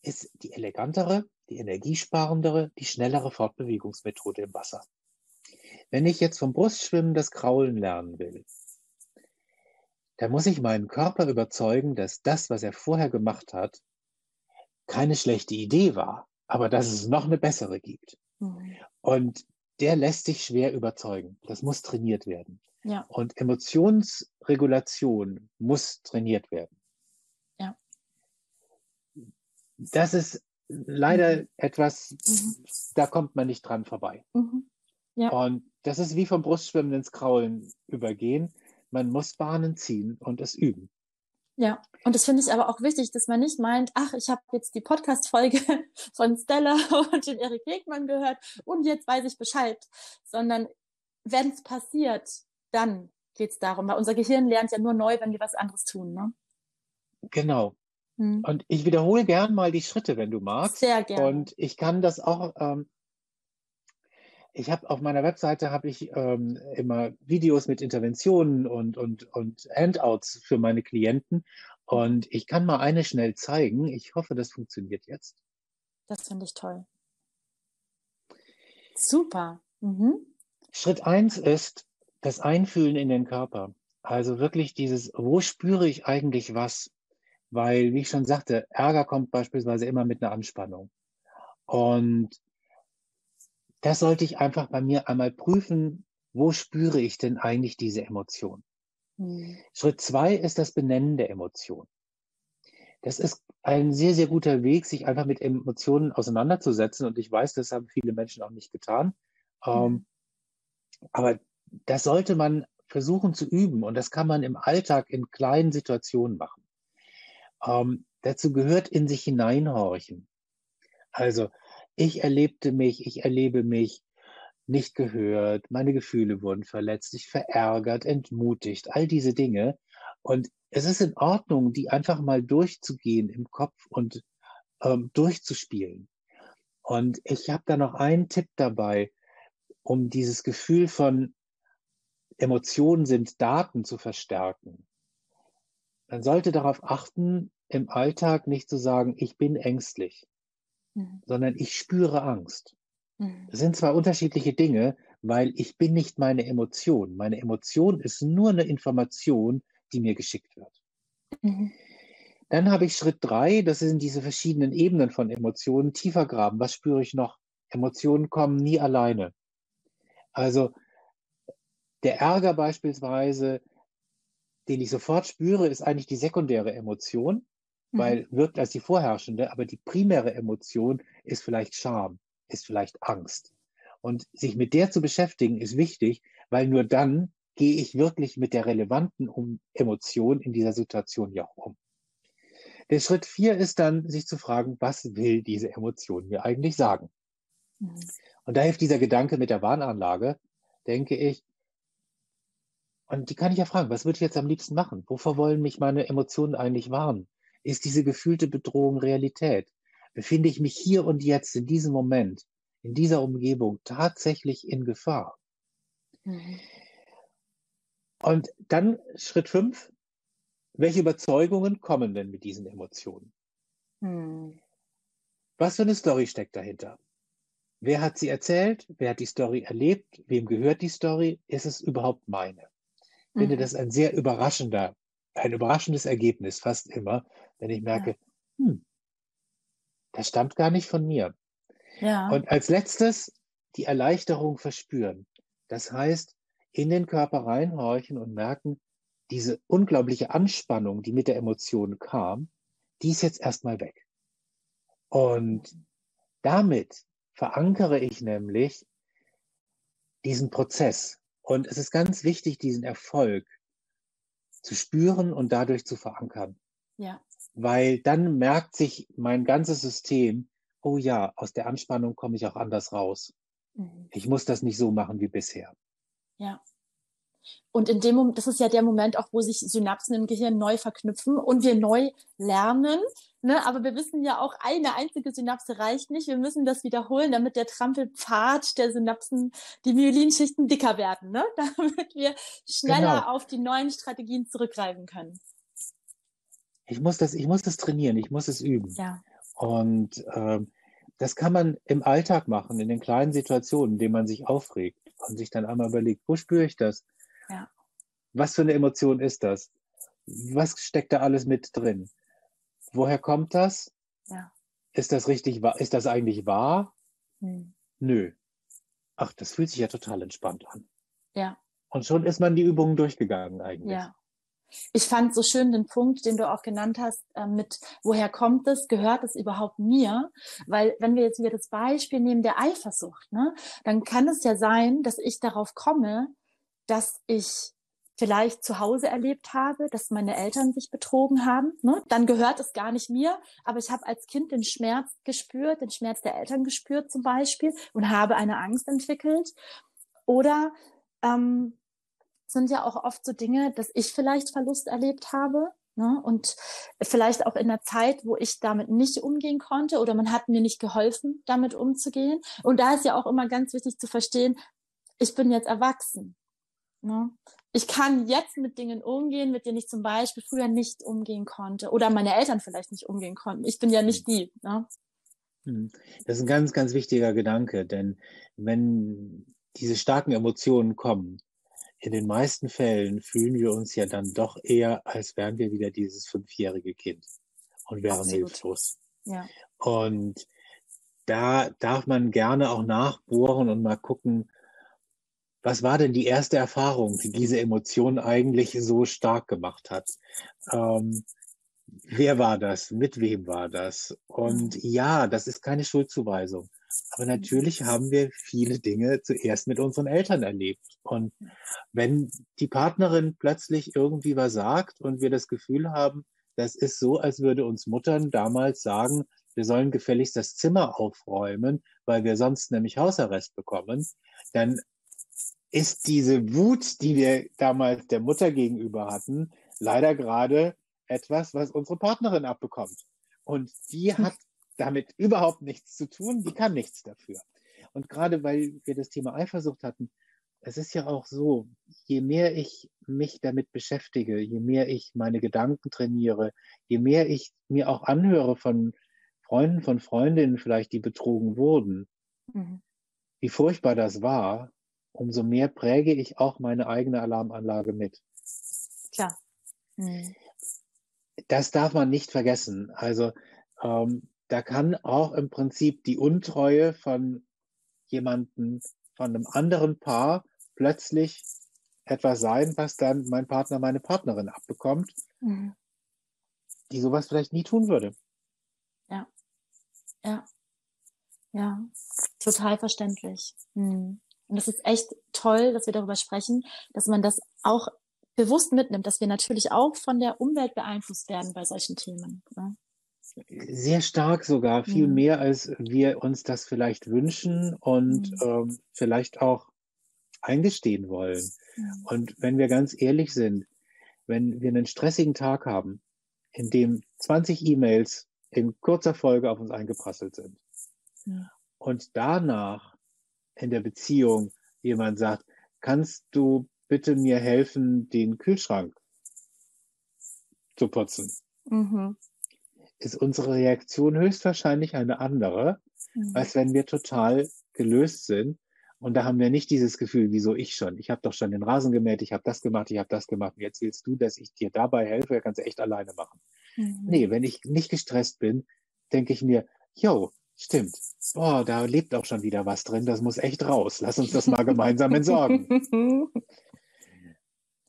ist die elegantere, die energiesparendere, die schnellere Fortbewegungsmethode im Wasser. Wenn ich jetzt vom Brustschwimmen das Kraulen lernen will, dann muss ich meinen Körper überzeugen, dass das, was er vorher gemacht hat, keine schlechte Idee war, aber dass es noch eine bessere gibt. Mhm. Und der lässt sich schwer überzeugen. Das muss trainiert werden. Ja. Und Emotionsregulation muss trainiert werden. Ja. Das ist leider mhm. etwas, mhm. da kommt man nicht dran vorbei. Mhm. Ja. Und das ist wie vom Brustschwimmen ins Kraulen übergehen. Man muss Bahnen ziehen und es üben. Ja, und das finde ich aber auch wichtig, dass man nicht meint, ach, ich habe jetzt die Podcast-Folge von Stella und den Erik Wegmann gehört und jetzt weiß ich Bescheid, sondern wenn es passiert, dann geht es darum, weil unser Gehirn lernt ja nur neu, wenn wir was anderes tun. Ne? Genau. Hm. Und ich wiederhole gern mal die Schritte, wenn du magst. Sehr gerne. Und ich kann das auch ähm, ich habe auf meiner Webseite habe ich ähm, immer Videos mit Interventionen und, und, und Handouts für meine Klienten. Und ich kann mal eine schnell zeigen. Ich hoffe, das funktioniert jetzt. Das finde ich toll. Super. Mhm. Schritt eins ist das Einfühlen in den Körper. Also wirklich dieses, wo spüre ich eigentlich was? Weil, wie ich schon sagte, Ärger kommt beispielsweise immer mit einer Anspannung. Und das sollte ich einfach bei mir einmal prüfen, wo spüre ich denn eigentlich diese Emotion? Mhm. Schritt zwei ist das Benennen der Emotion. Das ist ein sehr, sehr guter Weg, sich einfach mit Emotionen auseinanderzusetzen. Und ich weiß, das haben viele Menschen auch nicht getan. Mhm. aber das sollte man versuchen zu üben. Und das kann man im Alltag in kleinen Situationen machen. Ähm, dazu gehört in sich hineinhorchen. Also ich erlebte mich, ich erlebe mich nicht gehört, meine Gefühle wurden verletzt, ich verärgert, entmutigt, all diese Dinge. Und es ist in Ordnung, die einfach mal durchzugehen im Kopf und ähm, durchzuspielen. Und ich habe da noch einen Tipp dabei, um dieses Gefühl von Emotionen sind Daten zu verstärken. Man sollte darauf achten, im Alltag nicht zu sagen, ich bin ängstlich. Mhm. sondern ich spüre Angst. Mhm. Das sind zwar unterschiedliche Dinge, weil ich bin nicht meine Emotion. Meine Emotion ist nur eine Information, die mir geschickt wird. Mhm. Dann habe ich Schritt drei, das sind diese verschiedenen Ebenen von Emotionen, tiefer graben. Was spüre ich noch? Emotionen kommen nie alleine. Also der Ärger beispielsweise, den ich sofort spüre, ist eigentlich die sekundäre Emotion weil mhm. wirkt als die vorherrschende, aber die primäre Emotion ist vielleicht Scham, ist vielleicht Angst. Und sich mit der zu beschäftigen ist wichtig, weil nur dann gehe ich wirklich mit der relevanten Emotion in dieser Situation ja auch um. Der Schritt vier ist dann, sich zu fragen, was will diese Emotion mir eigentlich sagen? Mhm. Und da hilft dieser Gedanke mit der Warnanlage, denke ich, und die kann ich ja fragen, was würde ich jetzt am liebsten machen? Wovor wollen mich meine Emotionen eigentlich warnen? Ist diese gefühlte Bedrohung Realität? Befinde ich mich hier und jetzt in diesem Moment, in dieser Umgebung tatsächlich in Gefahr? Mhm. Und dann Schritt fünf. Welche Überzeugungen kommen denn mit diesen Emotionen? Mhm. Was für eine Story steckt dahinter? Wer hat sie erzählt? Wer hat die Story erlebt? Wem gehört die Story? Ist es überhaupt meine? Ich finde mhm. das ein sehr überraschender ein überraschendes Ergebnis, fast immer, wenn ich merke, ja. hm, das stammt gar nicht von mir. Ja. Und als letztes die Erleichterung verspüren. Das heißt, in den Körper reinhorchen und merken, diese unglaubliche Anspannung, die mit der Emotion kam, die ist jetzt erstmal weg. Und damit verankere ich nämlich diesen Prozess. Und es ist ganz wichtig, diesen Erfolg zu spüren und dadurch zu verankern. Ja. Weil dann merkt sich mein ganzes System, oh ja, aus der Anspannung komme ich auch anders raus. Mhm. Ich muss das nicht so machen wie bisher. Ja. Und in dem Moment, das ist ja der Moment auch, wo sich Synapsen im Gehirn neu verknüpfen und wir neu lernen. Ne? Aber wir wissen ja auch, eine einzige Synapse reicht nicht. Wir müssen das wiederholen, damit der Trampelpfad der Synapsen, die Myelinschichten dicker werden, ne? damit wir schneller genau. auf die neuen Strategien zurückgreifen können. Ich muss das, ich muss das trainieren, ich muss es üben. Ja. Und ähm, das kann man im Alltag machen, in den kleinen Situationen, in denen man sich aufregt und sich dann einmal überlegt, wo spüre ich das? Ja. Was für eine Emotion ist das? Was steckt da alles mit drin? Woher kommt das? Ja. Ist das richtig wahr? Ist das eigentlich wahr? Hm. Nö. Ach, das fühlt sich ja total entspannt an. Ja. Und schon ist man die Übungen durchgegangen eigentlich. Ja. Ich fand so schön den Punkt, den du auch genannt hast, äh, mit woher kommt es, gehört es überhaupt mir? Weil wenn wir jetzt wieder das Beispiel nehmen der Eifersucht, ne, dann kann es ja sein, dass ich darauf komme, dass ich vielleicht zu Hause erlebt habe, dass meine Eltern sich betrogen haben, ne? dann gehört es gar nicht mir, aber ich habe als Kind den Schmerz gespürt, den Schmerz der Eltern gespürt zum Beispiel und habe eine Angst entwickelt. Oder ähm, sind ja auch oft so Dinge, dass ich vielleicht Verlust erlebt habe. Ne? Und vielleicht auch in der Zeit, wo ich damit nicht umgehen konnte oder man hat mir nicht geholfen, damit umzugehen. Und da ist ja auch immer ganz wichtig zu verstehen, ich bin jetzt erwachsen. Ne? Ich kann jetzt mit Dingen umgehen, mit denen ich zum Beispiel früher nicht umgehen konnte oder meine Eltern vielleicht nicht umgehen konnten. Ich bin ja nicht die. Ne? Hm. Das ist ein ganz, ganz wichtiger Gedanke, denn wenn diese starken Emotionen kommen, in den meisten Fällen fühlen wir uns ja dann doch eher, als wären wir wieder dieses fünfjährige Kind und wären Absolut. hilflos. Ja. Und da darf man gerne auch nachbohren und mal gucken, was war denn die erste Erfahrung, die diese Emotion eigentlich so stark gemacht hat? Ähm, wer war das? Mit wem war das? Und ja, das ist keine Schuldzuweisung. Aber natürlich haben wir viele Dinge zuerst mit unseren Eltern erlebt. Und wenn die Partnerin plötzlich irgendwie was sagt und wir das Gefühl haben, das ist so, als würde uns Muttern damals sagen, wir sollen gefälligst das Zimmer aufräumen, weil wir sonst nämlich Hausarrest bekommen, dann ist diese Wut, die wir damals der Mutter gegenüber hatten, leider gerade etwas, was unsere Partnerin abbekommt. Und die hm. hat damit überhaupt nichts zu tun, die kann nichts dafür. Und gerade weil wir das Thema Eifersucht hatten, es ist ja auch so, je mehr ich mich damit beschäftige, je mehr ich meine Gedanken trainiere, je mehr ich mir auch anhöre von Freunden, von Freundinnen vielleicht, die betrogen wurden, mhm. wie furchtbar das war, umso mehr präge ich auch meine eigene Alarmanlage mit. Klar. Mhm. Das darf man nicht vergessen. Also ähm, da kann auch im Prinzip die Untreue von jemandem, von einem anderen Paar plötzlich etwas sein, was dann mein Partner, meine Partnerin abbekommt, mhm. die sowas vielleicht nie tun würde. Ja. Ja. Ja. Total verständlich. Mhm. Und es ist echt toll, dass wir darüber sprechen, dass man das auch bewusst mitnimmt, dass wir natürlich auch von der Umwelt beeinflusst werden bei solchen Themen. Ne? Sehr stark sogar, viel mhm. mehr, als wir uns das vielleicht wünschen und mhm. ähm, vielleicht auch eingestehen wollen. Mhm. Und wenn wir ganz ehrlich sind, wenn wir einen stressigen Tag haben, in dem 20 E-Mails in kurzer Folge auf uns eingeprasselt sind und danach in der Beziehung jemand sagt, kannst du bitte mir helfen, den Kühlschrank zu putzen? Mhm ist unsere Reaktion höchstwahrscheinlich eine andere, mhm. als wenn wir total gelöst sind. Und da haben wir nicht dieses Gefühl, wieso ich schon? Ich habe doch schon den Rasen gemäht, ich habe das gemacht, ich habe das gemacht. Und jetzt willst du, dass ich dir dabei helfe, kannst du echt alleine machen. Mhm. Nee, wenn ich nicht gestresst bin, denke ich mir, yo, stimmt. Oh, da lebt auch schon wieder was drin, das muss echt raus. Lass uns das mal gemeinsam entsorgen.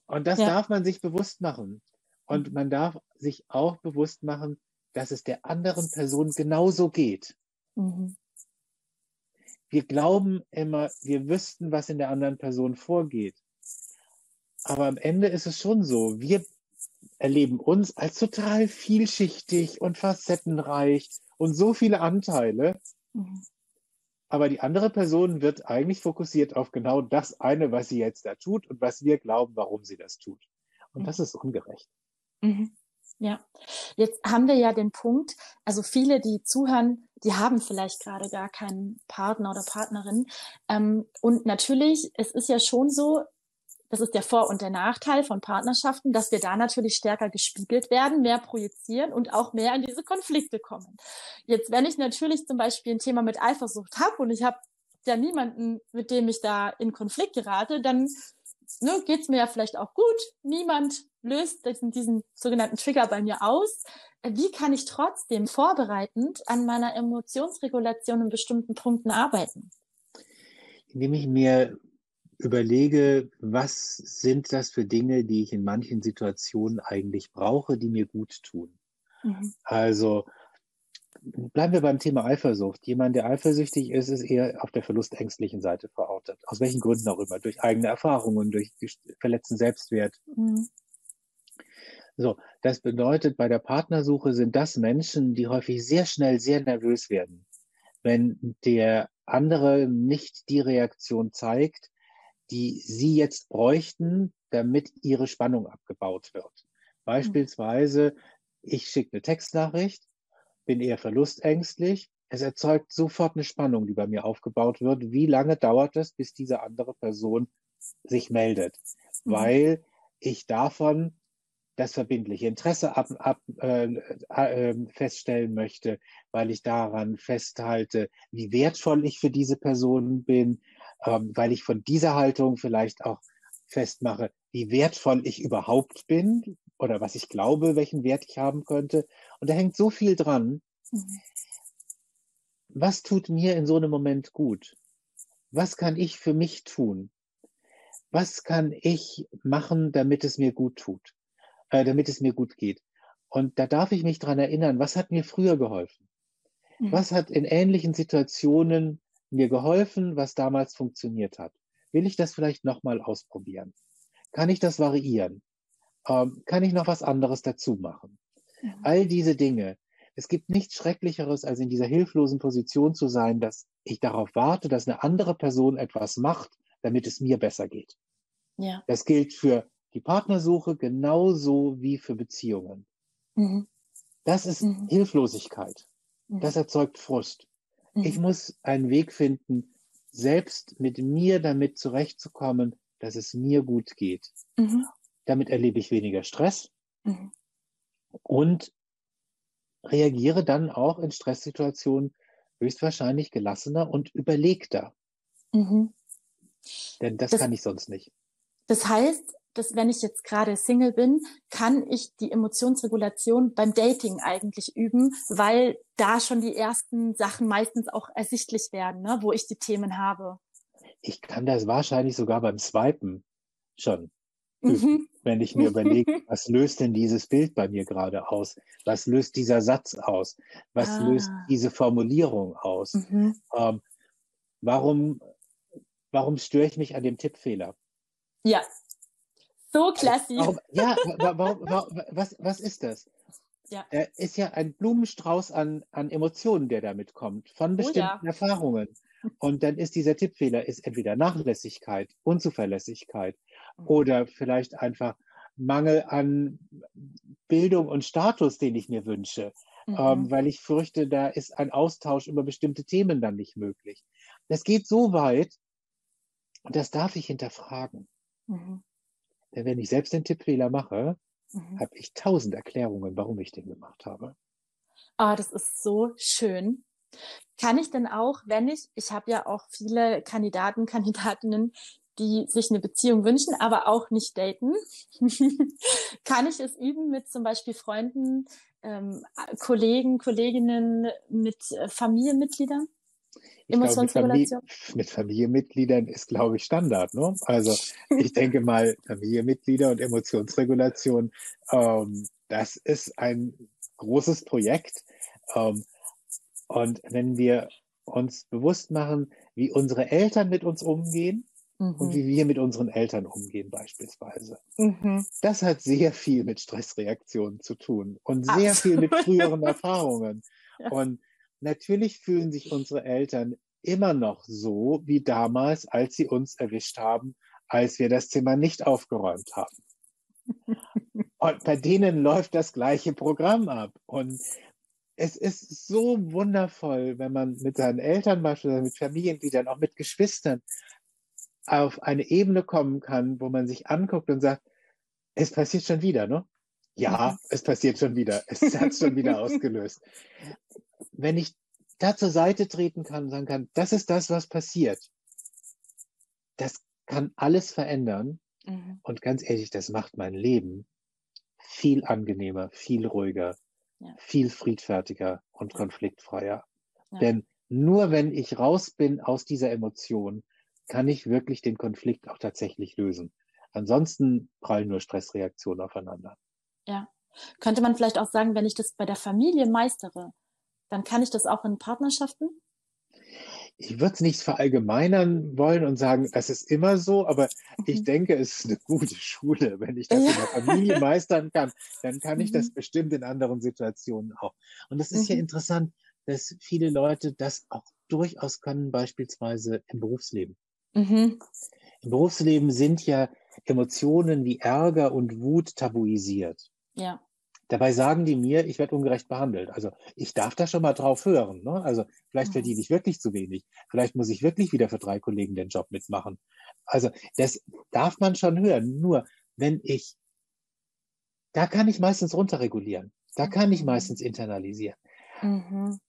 Und das ja. darf man sich bewusst machen. Und man darf sich auch bewusst machen, dass es der anderen Person genauso geht. Mhm. Wir glauben immer, wir wüssten, was in der anderen Person vorgeht. Aber am Ende ist es schon so, wir erleben uns als total vielschichtig und facettenreich und so viele Anteile. Mhm. Aber die andere Person wird eigentlich fokussiert auf genau das eine, was sie jetzt da tut und was wir glauben, warum sie das tut. Und mhm. das ist ungerecht. Mhm. Ja, jetzt haben wir ja den Punkt, also viele, die zuhören, die haben vielleicht gerade gar keinen Partner oder Partnerin. Ähm, und natürlich, es ist ja schon so, das ist der Vor- und der Nachteil von Partnerschaften, dass wir da natürlich stärker gespiegelt werden, mehr projizieren und auch mehr in diese Konflikte kommen. Jetzt, wenn ich natürlich zum Beispiel ein Thema mit Eifersucht habe und ich habe ja niemanden, mit dem ich da in Konflikt gerate, dann ne, geht es mir ja vielleicht auch gut. Niemand löst diesen, diesen sogenannten Trigger bei mir aus. Wie kann ich trotzdem vorbereitend an meiner Emotionsregulation in bestimmten Punkten arbeiten? Indem ich mir überlege, was sind das für Dinge, die ich in manchen Situationen eigentlich brauche, die mir gut tun. Mhm. Also bleiben wir beim Thema Eifersucht. Jemand, der eifersüchtig ist, ist eher auf der verlustängstlichen Seite verortet. Aus welchen Gründen auch immer. Durch eigene Erfahrungen, durch verletzten Selbstwert. Mhm. So, das bedeutet, bei der Partnersuche sind das Menschen, die häufig sehr schnell sehr nervös werden, wenn der andere nicht die Reaktion zeigt, die Sie jetzt bräuchten, damit Ihre Spannung abgebaut wird. Beispielsweise, ich schicke eine Textnachricht, bin eher verlustängstlich. Es erzeugt sofort eine Spannung, die bei mir aufgebaut wird. Wie lange dauert es, bis diese andere Person sich meldet? Mhm. Weil ich davon das verbindliche Interesse ab, ab, äh, äh, feststellen möchte, weil ich daran festhalte, wie wertvoll ich für diese Person bin, ähm, weil ich von dieser Haltung vielleicht auch festmache, wie wertvoll ich überhaupt bin oder was ich glaube, welchen Wert ich haben könnte. Und da hängt so viel dran. Mhm. Was tut mir in so einem Moment gut? Was kann ich für mich tun? Was kann ich machen, damit es mir gut tut, äh, damit es mir gut geht? Und da darf ich mich dran erinnern, was hat mir früher geholfen? Mhm. Was hat in ähnlichen Situationen mir geholfen, was damals funktioniert hat. Will ich das vielleicht nochmal ausprobieren? Kann ich das variieren? Ähm, kann ich noch was anderes dazu machen? Mhm. All diese Dinge. Es gibt nichts Schrecklicheres, als in dieser hilflosen Position zu sein, dass ich darauf warte, dass eine andere Person etwas macht, damit es mir besser geht. Ja. Das gilt für die Partnersuche genauso wie für Beziehungen. Mhm. Das ist mhm. Hilflosigkeit. Das mhm. erzeugt Frust. Ich mhm. muss einen Weg finden, selbst mit mir damit zurechtzukommen, dass es mir gut geht. Mhm. Damit erlebe ich weniger Stress mhm. und reagiere dann auch in Stresssituationen höchstwahrscheinlich gelassener und überlegter. Mhm. Denn das, das kann ich sonst nicht. Das heißt, dass wenn ich jetzt gerade Single bin, kann ich die Emotionsregulation beim Dating eigentlich üben, weil da schon die ersten Sachen meistens auch ersichtlich werden, ne, wo ich die Themen habe. Ich kann das wahrscheinlich sogar beim Swipen schon. Mhm. Wenn ich mir überlege, was löst denn dieses Bild bei mir gerade aus? Was löst dieser Satz aus? Was ah. löst diese Formulierung aus? Mhm. Ähm, warum, warum störe ich mich an dem Tippfehler? Ja, so klasse. Warum, ja, was, was ist das? Ja. Da ist ja ein Blumenstrauß an, an Emotionen, der damit kommt, von bestimmten oh ja. Erfahrungen. Und dann ist dieser Tippfehler ist entweder Nachlässigkeit, Unzuverlässigkeit mhm. oder vielleicht einfach Mangel an Bildung und Status, den ich mir wünsche, mhm. ähm, weil ich fürchte, da ist ein Austausch über bestimmte Themen dann nicht möglich. Das geht so weit, und das darf ich hinterfragen. Mhm. Denn wenn ich selbst den Tippfehler mache, mhm. habe ich tausend Erklärungen, warum ich den gemacht habe. Ah, das ist so schön. Kann ich denn auch, wenn ich, ich habe ja auch viele Kandidaten, Kandidatinnen, die sich eine Beziehung wünschen, aber auch nicht daten, kann ich es üben mit zum Beispiel Freunden, ähm, Kollegen, Kolleginnen, mit äh, Familienmitgliedern? Emotionsregulation? Glaube, mit, Familienmitgliedern ist, glaube ich, Standard. Ne? Also ich denke mal, Familienmitglieder und Emotionsregulation, ähm, das ist ein großes Projekt. Ähm, und wenn wir uns bewusst machen, wie unsere Eltern mit uns umgehen, mhm. und wie wir mit unseren Eltern umgehen beispielsweise. Mhm. Das hat sehr viel mit Stressreaktionen zu tun und sehr Absolut. viel mit früheren Erfahrungen. Ja. Und natürlich fühlen sich unsere Eltern immer noch so wie damals, als sie uns erwischt haben, als wir das Zimmer nicht aufgeräumt haben. Und bei denen läuft das gleiche Programm ab. Und es ist so wundervoll, wenn man mit seinen Eltern beispielsweise, mit Familiengliedern, auch mit Geschwistern auf eine Ebene kommen kann, wo man sich anguckt und sagt, es passiert schon wieder, ne? Ja, es passiert schon wieder. Es hat schon wieder ausgelöst. Wenn ich da zur Seite treten kann und sagen kann, das ist das, was passiert, das kann alles verändern. Mhm. Und ganz ehrlich, das macht mein Leben viel angenehmer, viel ruhiger, ja. viel friedfertiger und konfliktfreier. Ja. Denn nur wenn ich raus bin aus dieser Emotion, kann ich wirklich den Konflikt auch tatsächlich lösen. Ansonsten prallen nur Stressreaktionen aufeinander. Ja. Könnte man vielleicht auch sagen, wenn ich das bei der Familie meistere, dann kann ich das auch in Partnerschaften? ich würde es nicht verallgemeinern wollen und sagen, das ist immer so, aber ich mhm. denke, es ist eine gute Schule. Wenn ich das ja. in der Familie meistern kann, dann kann ich das mhm. bestimmt in anderen Situationen auch. Und es ist mhm. ja interessant, dass viele Leute das auch durchaus können, beispielsweise im Berufsleben. Mhm. Im Berufsleben sind ja Emotionen wie Ärger und Wut tabuisiert. Ja. Dabei sagen die mir, ich werde ungerecht behandelt. Also ich darf da schon mal drauf hören. Ne? Also vielleicht verdiene ich wirklich zu wenig. Vielleicht muss ich wirklich wieder für drei Kollegen den Job mitmachen. Also das darf man schon hören. Nur wenn ich, da kann ich meistens runterregulieren. Da kann ich mhm. meistens internalisieren. Mhm.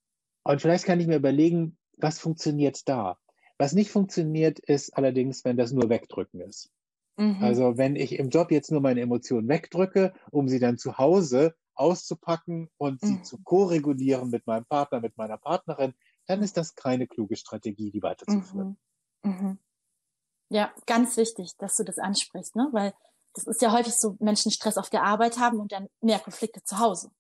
Und vielleicht kann ich mir überlegen, was funktioniert da. Was nicht funktioniert, ist allerdings, wenn das nur wegdrücken ist. Mhm. Also wenn ich im Job jetzt nur meine Emotionen wegdrücke, um sie dann zu Hause auszupacken und sie mhm. zu ko-regulieren mit meinem Partner, mit meiner Partnerin, dann ist das keine kluge Strategie, die weiterzuführen. Mhm. mhm. Ja, ganz wichtig, dass du das ansprichst, ne? weil das ist ja häufig so, Menschen Stress auf der Arbeit haben und dann mehr Konflikte zu Hause.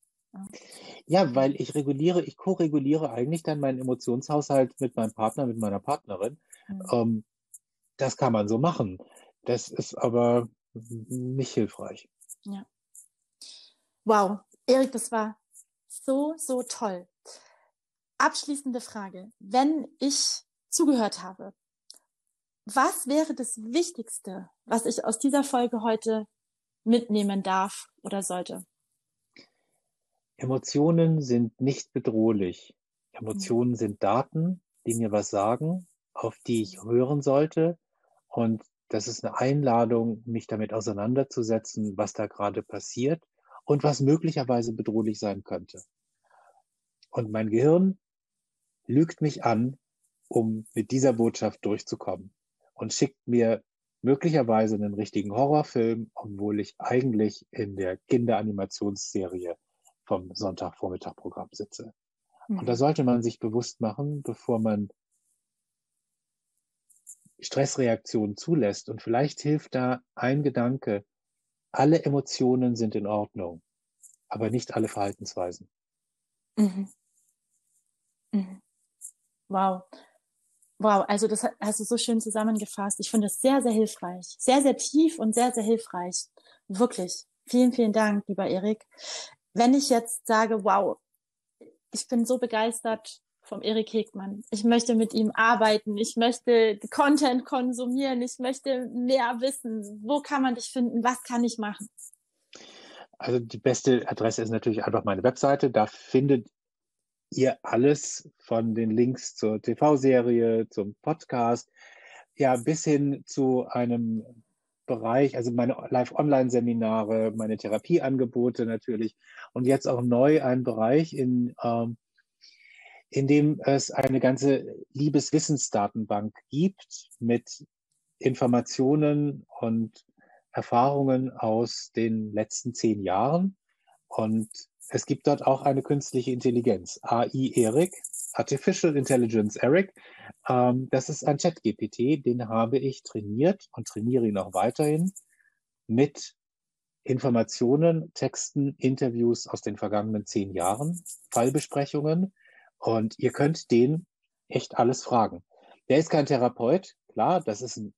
Ja, weil ich reguliere, ich ko-reguliere eigentlich dann meinen Emotionshaushalt mit meinem Partner, mit meiner Partnerin. Mhm. Ähm, das kann man so machen. Das ist aber nicht hilfreich. Ja. Wow, Erik, das war so, so toll. Abschließende Frage. Wenn ich zugehört habe, was wäre das Wichtigste, was ich aus dieser Folge heute mitnehmen darf oder sollte? Emotionen sind nicht bedrohlich. Emotionen mhm. sind Daten, die mir was sagen, auf die ich hören sollte und das ist eine Einladung, mich damit auseinanderzusetzen, was da gerade passiert und was möglicherweise bedrohlich sein könnte. Und mein Gehirn lügt mich an, um mit dieser Botschaft durchzukommen und schickt mir möglicherweise einen richtigen Horrorfilm, obwohl ich eigentlich in der Kinderanimationsserie vom Sonntagvormittagprogramm sitze. Und da mhm. sollte man sich bewusst machen, bevor man Stressreaktionen zulässt. Und vielleicht hilft da ein Gedanke, alle Emotionen sind in Ordnung, aber nicht alle Verhaltensweisen. Mhm. Mhm. Wow. Wow, also das hast du so schön zusammengefasst. Ich finde es sehr, sehr hilfreich. Sehr, sehr tief und sehr, sehr hilfreich. Wirklich. Vielen, vielen Dank, lieber Erik. Wenn ich jetzt sage, wow, ich bin so begeistert vom Erik Hegmann. Ich möchte mit ihm arbeiten. Ich möchte Content konsumieren. Ich möchte mehr wissen. Wo kann man dich finden? Was kann ich machen? Also die beste Adresse ist natürlich einfach meine Webseite. Da findet ihr alles von den Links zur TV-Serie, zum Podcast, ja, bis hin zu einem Bereich, also meine Live-Online-Seminare, meine Therapieangebote natürlich und jetzt auch neu ein Bereich in ähm, in dem es eine ganze Liebeswissensdatenbank gibt mit Informationen und Erfahrungen aus den letzten zehn Jahren. Und es gibt dort auch eine künstliche Intelligenz, AI Eric, Artificial Intelligence Eric. Ähm, das ist ein Chat-GPT, den habe ich trainiert und trainiere ihn auch weiterhin mit Informationen, Texten, Interviews aus den vergangenen zehn Jahren, Fallbesprechungen und ihr könnt den echt alles fragen. Der ist kein Therapeut, klar, das ist ein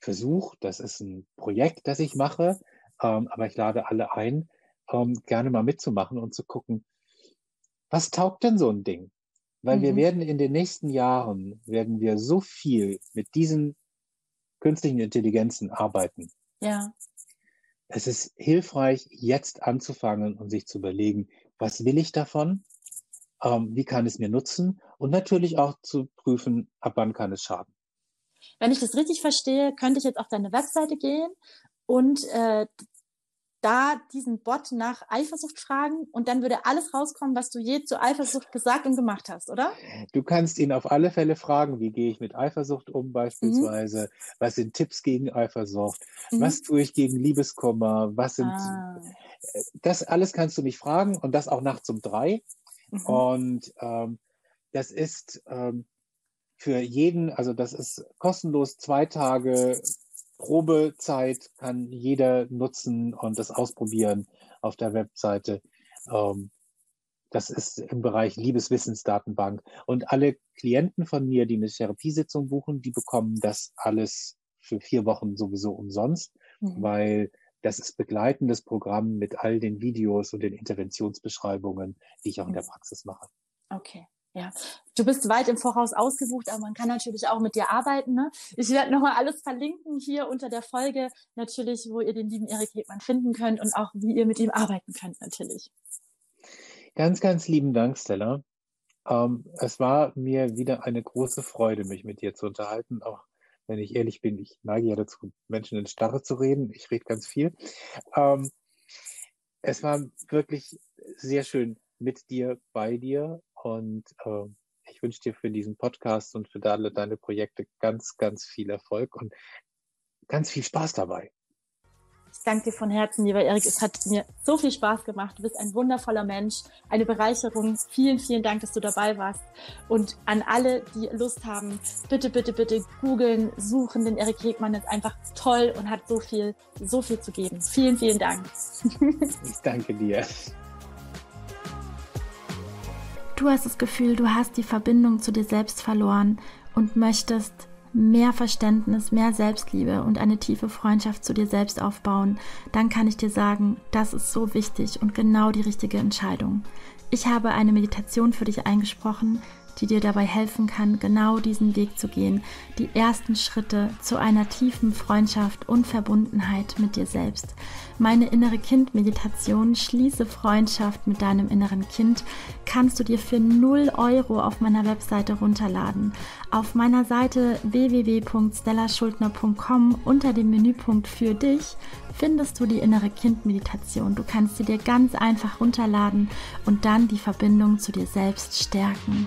Versuch, das ist ein Projekt, das ich mache, ähm, aber ich lade alle ein, ähm, gerne mal mitzumachen und zu gucken, was taugt denn so ein Ding? Weil mhm. wir werden in den nächsten Jahren, werden wir so viel mit diesen künstlichen Intelligenzen arbeiten. Ja. Es ist hilfreich, jetzt anzufangen und sich zu überlegen, was will ich davon? Ähm, wie kann es mir nutzen? Und natürlich auch zu prüfen, ab wann kann es schaden. Wenn ich das richtig verstehe, könnte ich jetzt auf deine Webseite gehen und äh, da diesen Bot nach Eifersucht fragen und dann würde alles rauskommen, was du je zu Eifersucht gesagt und gemacht hast, oder? Du kannst ihn auf alle Fälle fragen, wie gehe ich mit Eifersucht um beispielsweise, mhm. was sind Tipps gegen Eifersucht, mhm. was tue ich gegen Liebeskummer, was sind, ah. das alles kannst du mich fragen und das auch nachts um drei mhm. und ähm, das ist ähm, für jeden, also das ist kostenlos zwei Tage Probezeit kann jeder nutzen und das ausprobieren auf der Webseite. Ähm, das ist im Bereich Liebeswissensdatenbank. Und alle Klienten von mir, die eine Therapiesitzung buchen, die bekommen das alles für vier Wochen sowieso umsonst, mhm. weil das ist begleitendes Programm mit all den Videos und den Interventionsbeschreibungen, die ich auch in der. Praxis mache. Okay. Ja, du bist weit im Voraus ausgebucht, aber man kann natürlich auch mit dir arbeiten. Ne? Ich werde nochmal alles verlinken hier unter der Folge, natürlich, wo ihr den lieben Erik Hebmann finden könnt und auch wie ihr mit ihm arbeiten könnt, natürlich. Ganz, ganz lieben Dank, Stella. Ähm, es war mir wieder eine große Freude, mich mit dir zu unterhalten, auch wenn ich ehrlich bin, ich neige ja dazu, Menschen in Starre zu reden. Ich rede ganz viel. Ähm, es war wirklich sehr schön mit dir, bei dir und äh, ich wünsche dir für diesen Podcast und für alle deine Projekte ganz, ganz viel Erfolg und ganz viel Spaß dabei. Ich danke dir von Herzen, lieber Erik. Es hat mir so viel Spaß gemacht. Du bist ein wundervoller Mensch, eine Bereicherung. Vielen, vielen Dank, dass du dabei warst. Und an alle, die Lust haben, bitte, bitte, bitte googeln, suchen. Denn Erik Hegmann ist einfach toll und hat so viel, so viel zu geben. Vielen, vielen Dank. ich danke dir. Du hast das Gefühl, du hast die Verbindung zu dir selbst verloren und möchtest mehr Verständnis, mehr Selbstliebe und eine tiefe Freundschaft zu dir selbst aufbauen, dann kann ich dir sagen, das ist so wichtig und genau die richtige Entscheidung. Ich habe eine Meditation für dich eingesprochen, die dir dabei helfen kann, genau diesen Weg zu gehen, die ersten Schritte zu einer tiefen Freundschaft und Verbundenheit mit dir selbst. Meine innere Kind-Meditation Schließe Freundschaft mit deinem inneren Kind kannst du dir für 0 Euro auf meiner Webseite runterladen. Auf meiner Seite www.stellaschuldner.com unter dem Menüpunkt für dich findest du die innere Kind-Meditation. Du kannst sie dir ganz einfach runterladen und dann die Verbindung zu dir selbst stärken.